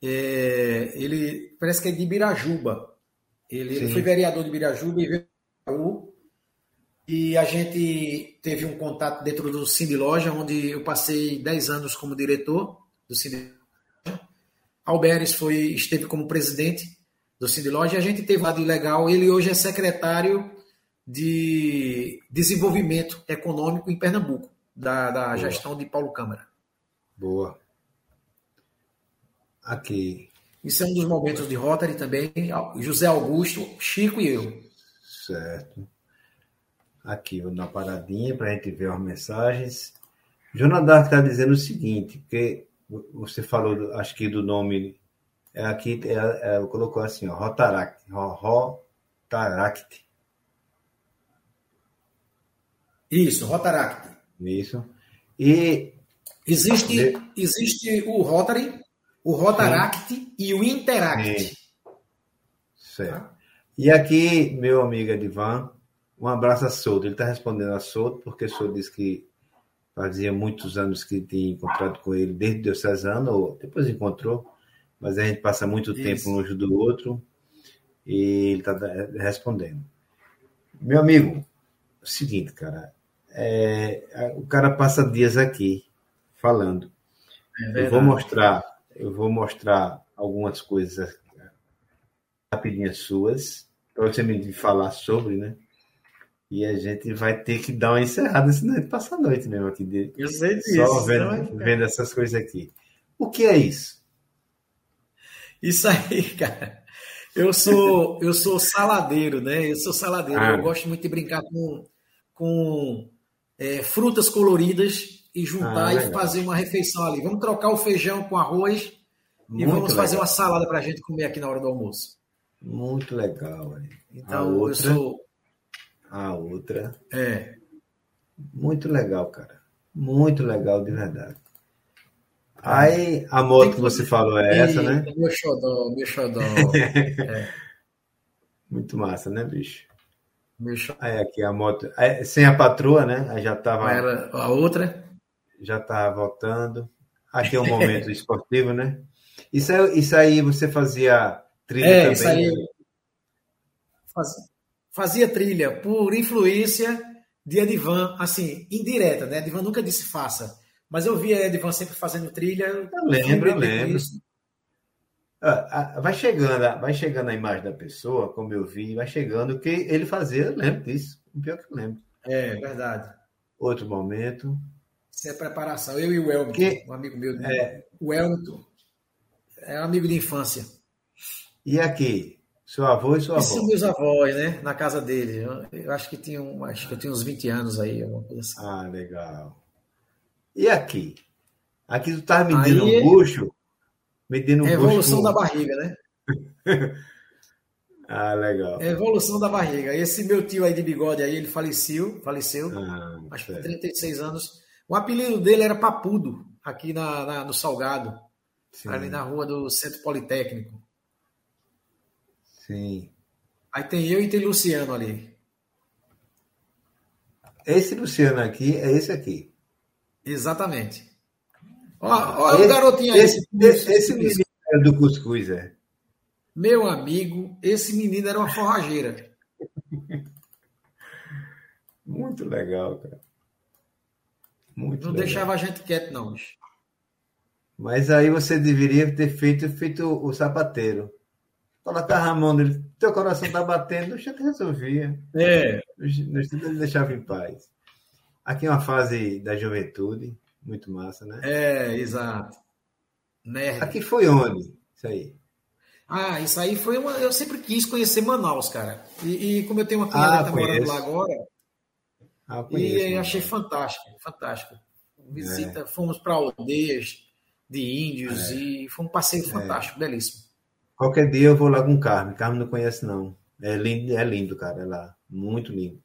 é, ele parece que é de Birajuba. Ele, ele foi vereador de Birajuba e veio e a gente teve um contato dentro do Cine Loja, onde eu passei 10 anos como diretor do Cine Alberes foi, esteve como presidente do Cine Loja e a gente teve um lado legal. Ele hoje é secretário de Desenvolvimento Econômico em Pernambuco, da, da gestão de Paulo Câmara. Boa. Aqui. Isso é um dos momentos de Rotary também. José Augusto, Chico e eu. Certo. Aqui, na paradinha para a gente ver as mensagens. Jonadar está dizendo o seguinte, que você falou, acho que do nome, é aqui, é, é, colocou assim, ó, Rotaract, Rotaract. Isso, Rotaract. Isso. E existe, existe o Rotary, o Rotaract Sim. e o Interact. Sim. Certo. E aqui, meu amigo Edivan, um abraço a Souto. Ele está respondendo a Souto, porque Souto disse que Fazia muitos anos que tinha encontrado com ele, desde o diocesano, ou depois encontrou, mas a gente passa muito Isso. tempo um longe do outro e ele está respondendo. Meu amigo, é o seguinte, cara, é, o cara passa dias aqui falando. É eu vou mostrar, eu vou mostrar algumas coisas rapidinhas suas para você me falar sobre, né? E a gente vai ter que dar uma encerrada, senão a gente passa a noite mesmo aqui. De, eu sei disso. Só vendo, vendo essas coisas aqui. O que é isso? Isso aí, [LAUGHS] cara. Eu sou, eu sou saladeiro, né? Eu sou saladeiro. Ah. Eu gosto muito de brincar com, com é, frutas coloridas e juntar ah, e fazer uma refeição ali. Vamos trocar o feijão com arroz muito e vamos legal. fazer uma salada para a gente comer aqui na hora do almoço. Muito legal. Então, outra... eu sou a outra. É. Muito legal, cara. Muito legal, de verdade. Aí, a moto que você falou é essa, né? Meu xodó, meu xodó. [LAUGHS] é. Muito massa, né, bicho? Meu xodó. Aí, aqui a moto. Aí, sem a patroa, né? Aí já tava. Ela, a outra? Já tava voltando. Aqui é um momento [LAUGHS] esportivo, né? Isso, isso aí você fazia Trilha é, também, isso aí. Né? Fazia, fazia trilha por influência de Edivan, assim, indireta, né? Edivan nunca disse faça. Mas eu via Edivan sempre fazendo trilha. Eu lembro, eu lembro. Ah, ah, vai chegando, vai chegando a imagem da pessoa, como eu vi, vai chegando o que ele fazia, eu lembro disso. O pior que eu lembro. É, verdade. Outro momento. Isso é preparação. Eu e o Elton, que, um amigo meu. Né? É, o Elton é um amigo de infância. E aqui? Seu avô e sua avó? São meus avós, né? Na casa dele. Eu, acho que tinha um, acho que eu tinha uns 20 anos aí, alguma coisa assim. Ah, legal. E aqui? Aqui tu tá medindo aí, um bucho? Medindo um é evolução bucho. da barriga, né? [LAUGHS] ah, legal. É evolução da barriga. Esse meu tio aí de bigode aí, ele faleceu, faleceu. Ah, acho que 36 anos. O apelido dele era Papudo, aqui na, na no Salgado. Sim. Ali na rua do Centro Politécnico. Sim. Aí tem eu e tem Luciano ali. Esse Luciano aqui é esse aqui. Exatamente. Olha o garotinho aí. Esse, esse, esse menino é do cuscuz, é. Meu amigo, esse menino era uma forrageira. [LAUGHS] Muito legal, cara. Muito não legal. deixava a gente quieto, não. Mas aí você deveria ter feito, feito o sapateiro. Colocava a mão nele, teu coração tá batendo, já que resolvia. É. No estudo ele deixava em paz. Aqui é uma fase da juventude, muito massa, né? É, exato. Nerd. Aqui foi onde? Isso aí. Ah, isso aí foi uma. Eu sempre quis conhecer Manaus, cara. E, e como eu tenho uma cunhada ah, que tá morando lá agora. Ah, conheço, e achei fantástico, fantástico. Visita, é. fomos para aldeias de índios é. e foi um passeio é. fantástico, belíssimo. Qualquer dia eu vou lá com o Carmen. Carmen não conhece, não. É lindo, é lindo, cara, é lá. Muito lindo.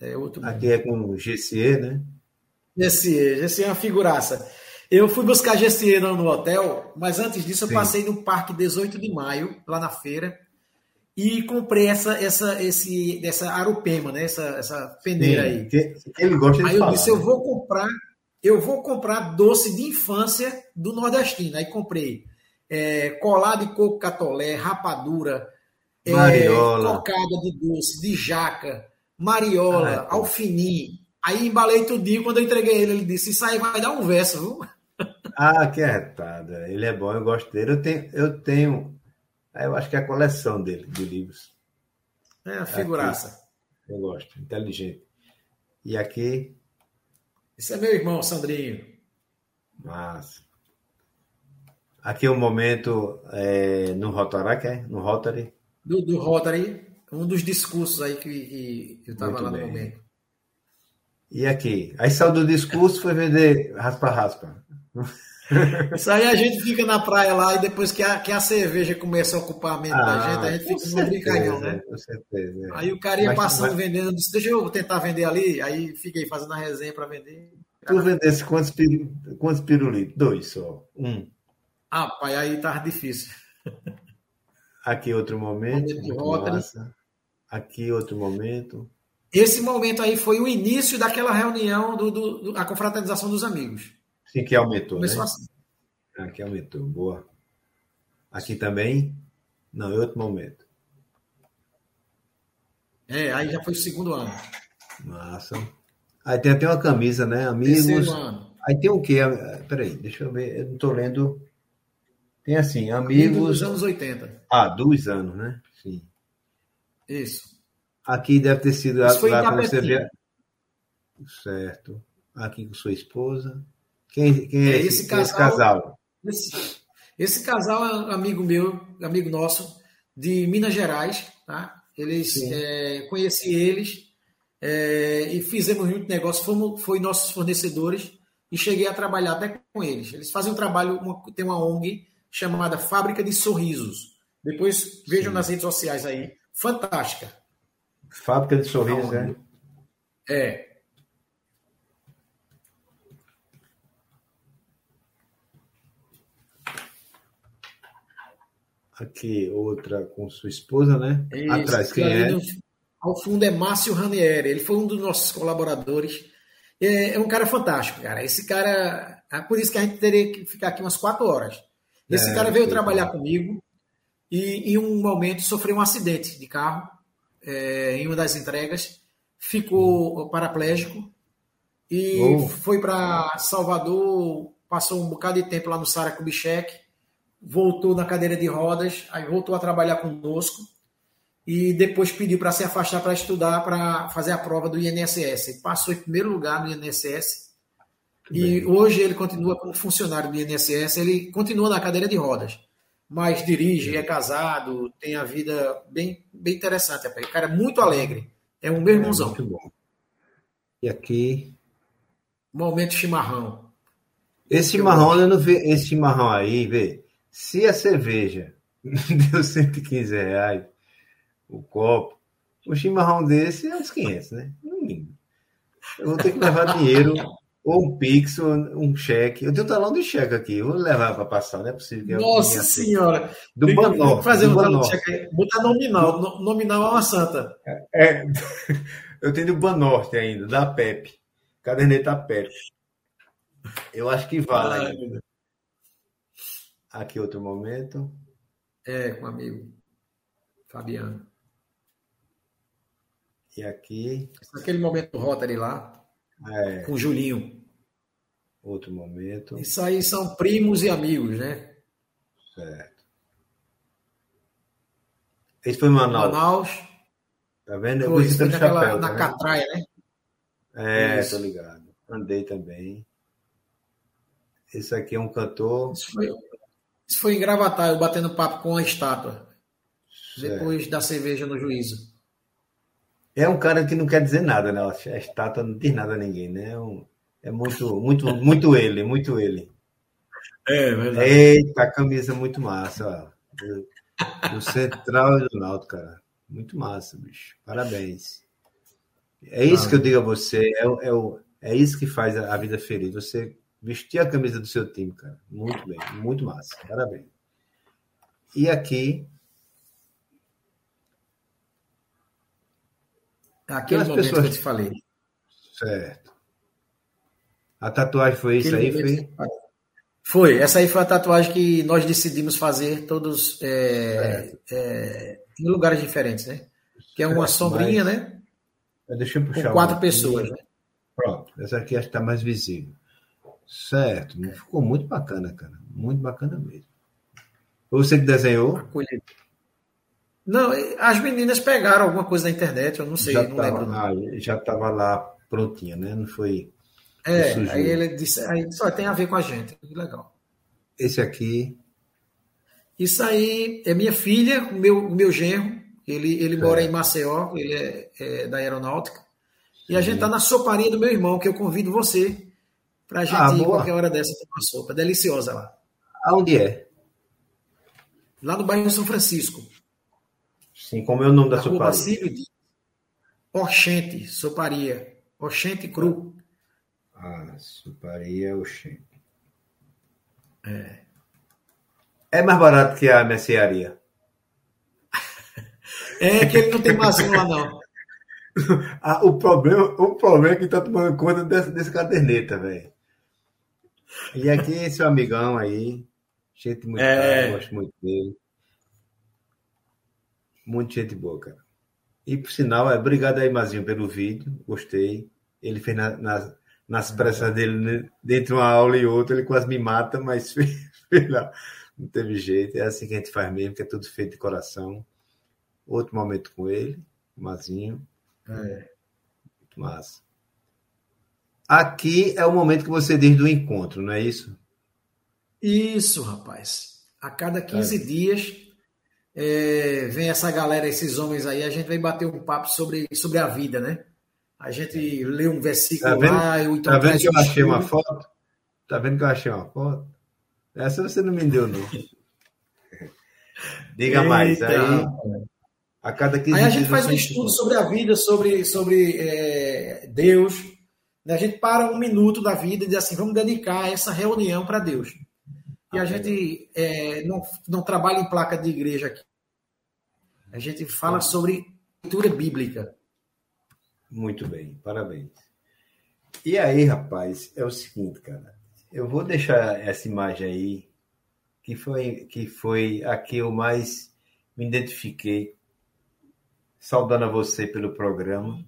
É. é outro Aqui mundo. é com o GCE, né? GCE, GCE é uma figuraça. Eu fui buscar GCE no hotel, mas antes disso Sim. eu passei no Parque 18 de Maio, lá na feira, e comprei essa, essa, esse, essa arupema, né? Essa, essa peneira Sim, aí. Que, ele gosta de Aí falar, eu disse, né? eu vou comprar, eu vou comprar doce de infância do nordestino. Aí comprei é, colar de coco catolé, rapadura, é, cocada de doce, de jaca, mariola, ah, é. alfinim. Aí embalei tudinho, quando eu entreguei ele, ele disse, isso aí vai dar um verso, viu? Ah, que retada. Ele é bom, eu gosto dele. Eu tenho, eu tenho, eu acho que é a coleção dele, de livros. É a figuraça. Aqui, eu gosto, inteligente. E aqui? Esse é meu irmão, Sandrinho. Massa. Aqui é um momento é, no Rotary, é? No Rotary? Do, do Rotary, um dos discursos aí que, que eu estava lá bem. no momento. E aqui? Aí saiu do discurso foi vender raspa-raspa. Isso aí a gente fica na praia lá e depois que a, que a cerveja começa a ocupar a mente ah, da gente, a gente fica no brincalhão, né? Com certeza. É. Aí o cara ia mas, passando mas... vendendo, disse, deixa eu tentar vender ali, aí fiquei fazendo a resenha para vender. Tu vendesse quantos, quantos pirulitos? Dois só. Um. Ah, pai, aí tá difícil. Aqui outro momento. momento Aqui outro momento. Esse momento aí foi o início daquela reunião do, do, do a confraternização dos amigos. Sim, que aumentou. Começou né? assim. Aqui aumentou, boa. Aqui também? Não, é outro momento. É, aí já foi o segundo ano. Massa. Aí tem até uma camisa, né? Amigos. Terceiro ano. Aí tem o quê? Peraí, deixa eu ver. Eu não estou lendo. Tem assim, amigos. Dos anos 80. Ah, dois anos, né? Sim. Isso. Aqui deve ter sido Isso lá quando você vê. Certo. Aqui com sua esposa. Quem, quem é, é, esse, casal? Esse casal? Esse, esse, casal é amigo meu, amigo nosso, de Minas Gerais, tá? Eles é, conheci eles é, e fizemos muito negócio, fomos, foi nossos fornecedores e cheguei a trabalhar até com eles. Eles fazem um trabalho, uma, tem uma ONG chamada Fábrica de Sorrisos. Depois vejam Sim. nas redes sociais aí. Fantástica. Fábrica de Sorrisos, né? É. Aqui, outra com sua esposa, né? Isso, Atrás, quem é? No, ao fundo é Márcio Ranieri. Ele foi um dos nossos colaboradores. É, é, um cara fantástico, cara. Esse cara. É por isso que a gente teria que ficar aqui umas quatro horas. Esse é, cara veio trabalhar comigo. e em um momento sofreu um acidente de carro é, em uma das entregas, ficou paraplégico e oh. foi para Salvador, passou um bocado de tempo lá no Sara Kubitschek, voltou na cadeira de rodas, aí voltou a trabalhar conosco e depois pediu para se afastar para estudar, para fazer a prova do INSS. Passou em primeiro lugar no INSS e hoje ele continua como funcionário do INSS, ele continua na cadeira de rodas, mas dirige, é casado, tem a vida bem, bem interessante. O cara é muito alegre, é um meu irmãozão. É muito bom. E aqui... Momento chimarrão. Esse chimarrão, eu não vi, esse chimarrão aí, vê, se a cerveja [LAUGHS] deu 115 reais, o copo, o chimarrão desse é uns 500, né? Eu vou ter que levar dinheiro, ou um Pix, ou um cheque. Eu tenho um talão de cheque aqui, vou levar para passar, não é possível. Nossa Senhora! Do tem Banorte. fazer um talão de cheque Botar nominal. Nominal é uma santa. É, [LAUGHS] eu tenho do Banorte ainda, da PEP. Caderneta PEP. Eu acho que vale ainda. Aqui outro momento. É, com o amigo Fabiano. E aqui. Aquele momento do Rotary lá. É. Com o Julinho. Outro momento. Isso aí são primos e amigos, né? Certo. Esse foi Manaus. Manaus. Tá vendo? Eu foi, foi naquela, chapéu, na tá Catraia, né? É, Isso. tô ligado. Andei também. Esse aqui é um cantor. Isso foi, isso foi em Gravatar, eu batendo papo com a estátua. Depois da cerveja no juízo. É um cara que não quer dizer nada, né? A estátua não diz nada a ninguém, né? É, um, é muito, muito, muito ele, muito ele. É, verdade. Eita, camisa muito massa, ó. Do, do Central e do Náutico, cara. Muito massa, bicho. Parabéns. É isso que eu digo a você. É, é, é isso que faz a vida feliz. Você vestir a camisa do seu time, cara. Muito bem. Muito massa. Parabéns. E aqui Aquele momento pessoas... que eu te falei. Certo. A tatuagem foi isso aí? Foi? foi. Essa aí foi a tatuagem que nós decidimos fazer todos é, é, em lugares diferentes, né? Que é uma sombrinha, Mas... né? Deixa eu puxar. Com quatro pessoas, né? Pronto. Essa aqui acho que está mais visível. Certo. Ficou muito bacana, cara. Muito bacana mesmo. Foi você que desenhou? Acolhido. Não, as meninas pegaram alguma coisa na internet, eu não sei, já não tava, lembro. Ah, já estava lá prontinha, né? Não foi. É, aí ele disse, aí só tem a ver com a gente, que legal. Esse aqui. Isso aí é minha filha, o meu, meu genro, ele, ele é. mora em Maceió, ele é, é da aeronáutica. E a gente está na soparia do meu irmão, que eu convido você para a gente ah, ir boa. qualquer hora dessa tomar sopa. Deliciosa lá. Aonde é? Lá no bairro São Francisco. Sim, como é o nome da, da soparia? Basílio de Oxente, soparia. Oxente cru. Ah, soparia Oxente. É. É mais barato que a mercearia. [LAUGHS] é que ele não tem mazinho lá, não. [LAUGHS] ah, o, problema, o problema é que tá tomando conta desse, desse caderneta, velho. E aqui, esse amigão aí, gente muito é. cara, gosto muito dele. Muito gente boa, cara. E por sinal, é, obrigado aí, Mazinho, pelo vídeo. Gostei. Ele fez na, na, nas pressas dele, né? dentro de uma aula e outra, ele quase me mata, mas [LAUGHS] fez, fez lá. Não teve jeito. É assim que a gente faz mesmo, que é tudo feito de coração. Outro momento com ele, Mazinho. É. Muito massa. Aqui é o momento que você diz do encontro, não é isso? Isso, rapaz. A cada 15 é. dias é, vem essa galera, esses homens aí, a gente vai bater um papo sobre, sobre a vida, né? A gente lê um versículo tá vendo, lá. Ou então tá vendo que eu achei uma foto? Tá vendo que eu achei uma foto? Essa você não me deu, não. [LAUGHS] Diga Eita. mais. Aí, a cada 15 Aí a gente faz um estudo sobre a vida, sobre, sobre é, Deus. Né? A gente para um minuto da vida e diz assim: vamos dedicar essa reunião para Deus. E a gente é, não, não trabalha em placa de igreja aqui. A gente fala sobre leitura bíblica. Muito bem, parabéns. E aí, rapaz, é o seguinte, cara. Eu vou deixar essa imagem aí, que foi, que foi a que eu mais me identifiquei, saudando a você pelo programa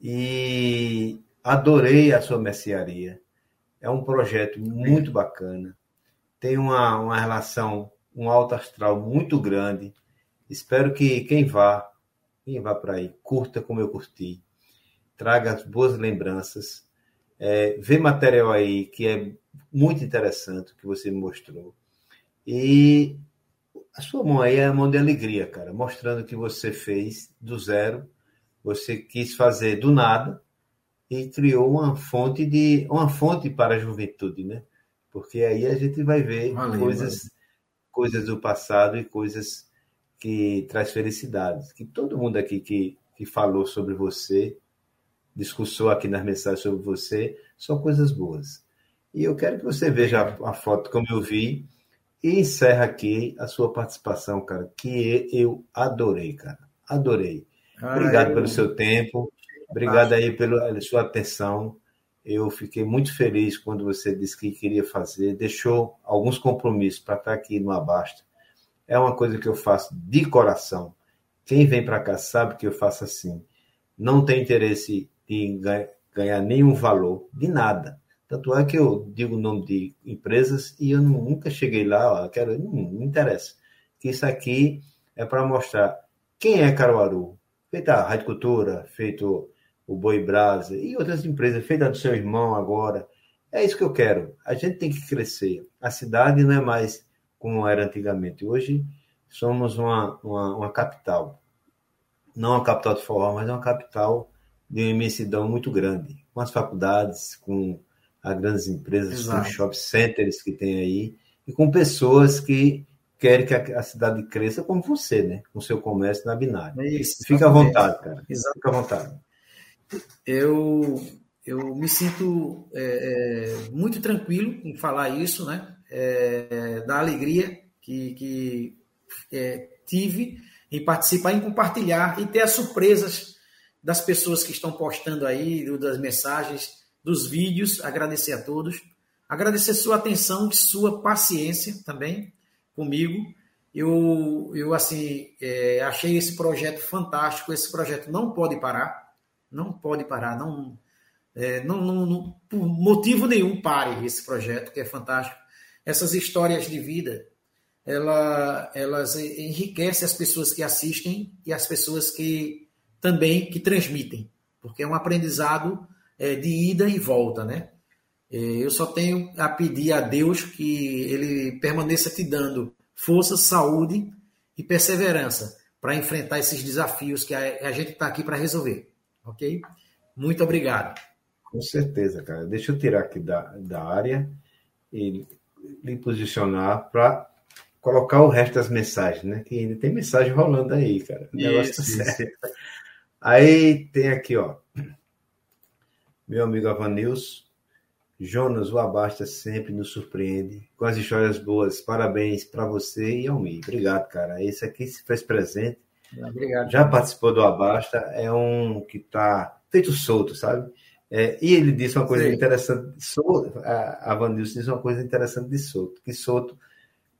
e adorei a sua mercearia. É um projeto muito bacana, tem uma, uma relação, um alto astral muito grande. Espero que quem vá, quem vá para aí, curta como eu curti, traga as boas lembranças, é, vê material aí que é muito interessante, que você me mostrou. E a sua mão aí é a mão de alegria, cara, mostrando que você fez do zero, você quis fazer do nada e criou uma fonte de uma fonte para a juventude, né? Porque aí a gente vai ver valeu, coisas valeu. coisas do passado e coisas que traz felicidades. Que todo mundo aqui que, que falou sobre você, discursou aqui nas mensagens sobre você, são coisas boas. E eu quero que você veja a, a foto como eu vi e encerra aqui a sua participação, cara, que eu adorei, cara. Adorei. Ah, Obrigado eu... pelo seu tempo. Obrigado aí pela sua atenção. Eu fiquei muito feliz quando você disse que queria fazer, deixou alguns compromissos para estar aqui no Abasta. É uma coisa que eu faço de coração. Quem vem para cá sabe que eu faço assim. Não tem interesse em ganhar nenhum valor, de nada. Tanto é que eu digo o nome de empresas e eu nunca cheguei lá, ó, quero, não, não interessa. Que isso aqui é para mostrar quem é Caruaru. Feita a Rádio Cultura, feito o Boi Brasa e outras empresas, feita do seu irmão agora. É isso que eu quero. A gente tem que crescer. A cidade não é mais como era antigamente. Hoje somos uma, uma, uma capital. Não uma capital de forró, mas uma capital de uma imensidão muito grande. Com as faculdades, com as grandes empresas, Exato. com os shopping centers que tem aí, e com pessoas que querem que a, cidade cresça como você, né? Com seu comércio na binária. É isso, Fica à vontade, cara. Exato. Fica à vontade. Eu, eu me sinto é, é, muito tranquilo em falar isso, né? É, da alegria que, que é, tive em participar, em compartilhar e ter as surpresas das pessoas que estão postando aí, das mensagens, dos vídeos. Agradecer a todos. Agradecer sua atenção sua paciência também comigo. Eu, eu assim, é, achei esse projeto fantástico. Esse projeto não pode parar não pode parar, não, é, não, não, não, por motivo nenhum pare esse projeto, que é fantástico. Essas histórias de vida, ela, elas enriquecem as pessoas que assistem e as pessoas que também que transmitem, porque é um aprendizado é, de ida e volta, né? É, eu só tenho a pedir a Deus que Ele permaneça te dando força, saúde e perseverança para enfrentar esses desafios que a, a gente está aqui para resolver ok? Muito obrigado. Com certeza, cara. Deixa eu tirar aqui da, da área e me posicionar para colocar o resto das mensagens, né? Que ainda tem mensagem rolando aí, cara. O negócio tá certo. Aí tem aqui, ó. Meu amigo Avanils, Jonas, o Abasta sempre nos surpreende com as histórias boas. Parabéns para você e ao mim. Obrigado, cara. Esse aqui se fez presente Obrigado. Já participou do Abasta, é um que está feito solto, sabe? É, e ele disse uma coisa Sim. interessante, solto, a, a Vanilson disse uma coisa interessante de solto, que solto,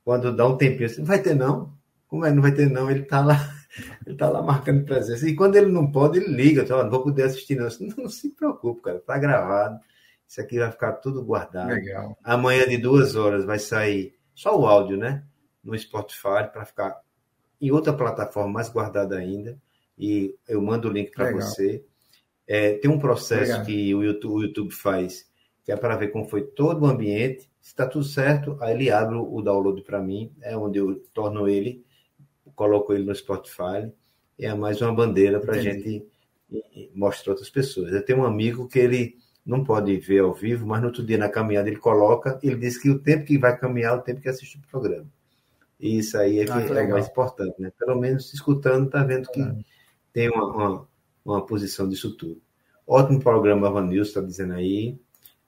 quando dá um tempinho, assim, não vai ter não? Como é, não vai ter não? Ele está lá, [LAUGHS] ele tá lá marcando presença. E quando ele não pode, ele liga, então, não vou poder assistir não. Não, não se preocupe, cara, está gravado. Isso aqui vai ficar tudo guardado. Legal. Amanhã de duas horas vai sair só o áudio, né? No Spotify, para ficar em outra plataforma mais guardada ainda, e eu mando o link para você. É, tem um processo Legal. que o YouTube, o YouTube, faz, que é para ver como foi todo o ambiente. Se está tudo certo, aí ele abre o download para mim, é onde eu torno ele, coloco ele no Spotify, e é mais uma bandeira para a gente mostrar outras pessoas. Eu tenho um amigo que ele não pode ver ao vivo, mas no outro dia na caminhada ele coloca, ele diz que o tempo que vai caminhar é o tempo que assiste o programa. E isso aí é, ah, que é o mais importante, né? Pelo menos escutando, tá vendo que é. tem uma, uma, uma, posição disso tudo. Ótimo programa, Vanilson está dizendo aí.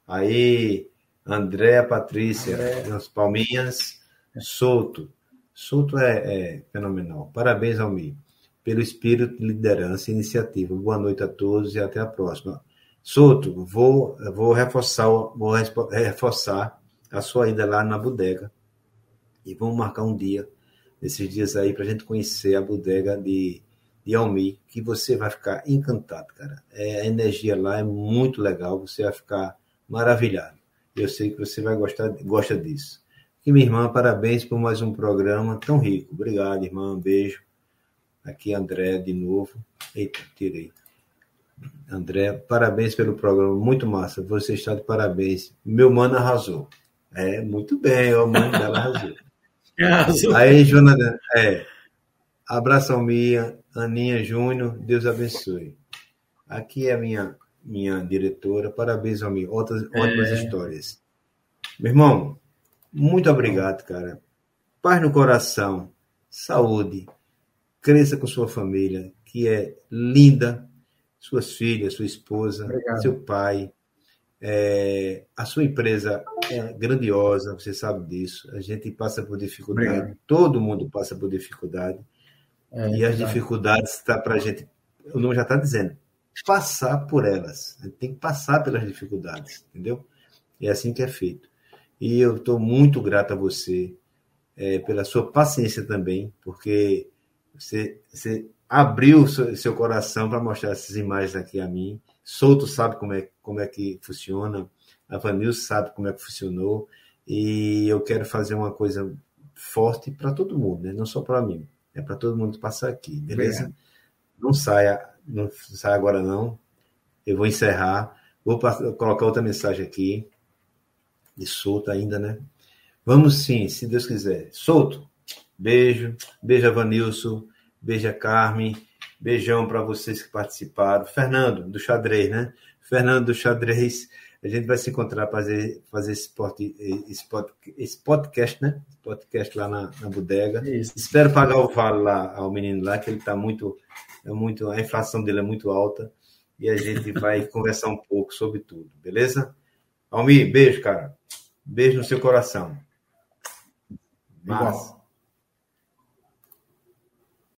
Aí, Andréa Patrícia, André. palminhas, Souto. Souto é, é fenomenal. Parabéns, Almir, pelo espírito de liderança e iniciativa. Boa noite a todos e até a próxima. Souto, vou, vou reforçar, vou reforçar a sua ida lá na bodega e vamos marcar um dia nesses dias aí para a gente conhecer a bodega de, de Almi, que você vai ficar encantado, cara. É, a energia lá é muito legal, você vai ficar maravilhado. Eu sei que você vai gostar gosta disso. E minha irmã, parabéns por mais um programa tão rico. Obrigado, irmã. Um beijo. Aqui, André, de novo. Eita, tirei. André, parabéns pelo programa, muito massa. Você está de parabéns. Meu mano arrasou. É, muito bem, o mano dela arrasou. Aí, Jonathan, é. Abraço ao Mia, Aninha Júnior, Deus abençoe. Aqui é a minha, minha diretora, parabéns ao Mia, outras, é. ótimas histórias. Meu irmão, muito obrigado, cara. Paz no coração, saúde, cresça com sua família, que é linda, suas filhas, sua esposa, obrigado. seu pai. É, a sua empresa é grandiosa, você sabe disso. A gente passa por dificuldade, Obrigado. todo mundo passa por dificuldade. É, e as dificuldades está para a gente, o nome já está dizendo, passar por elas. A gente tem que passar pelas dificuldades, entendeu? É assim que é feito. E eu estou muito grato a você é, pela sua paciência também, porque você, você abriu seu, seu coração para mostrar essas imagens aqui a mim. Souto sabe como é, como é que funciona, a Vanilson sabe como é que funcionou, e eu quero fazer uma coisa forte para todo mundo, né? não só para mim, é para todo mundo passar aqui, beleza? Não saia, não saia agora não, eu vou encerrar, vou colocar outra mensagem aqui, de solto ainda, né? Vamos sim, se Deus quiser. Solto, beijo, beijo Vanilson, beijo Carmen, beijão para vocês que participaram. Fernando, do xadrez, né? Fernando do xadrez, a gente vai se encontrar para fazer, fazer esse, esse, esse, podcast, né? Esse podcast lá na, na bodega. Isso. Espero pagar o vale lá ao menino lá, que ele está muito, é muito. A inflação dele é muito alta. E a gente [LAUGHS] vai conversar um pouco sobre tudo, beleza? Almi, beijo, cara. Beijo no seu coração. Mas...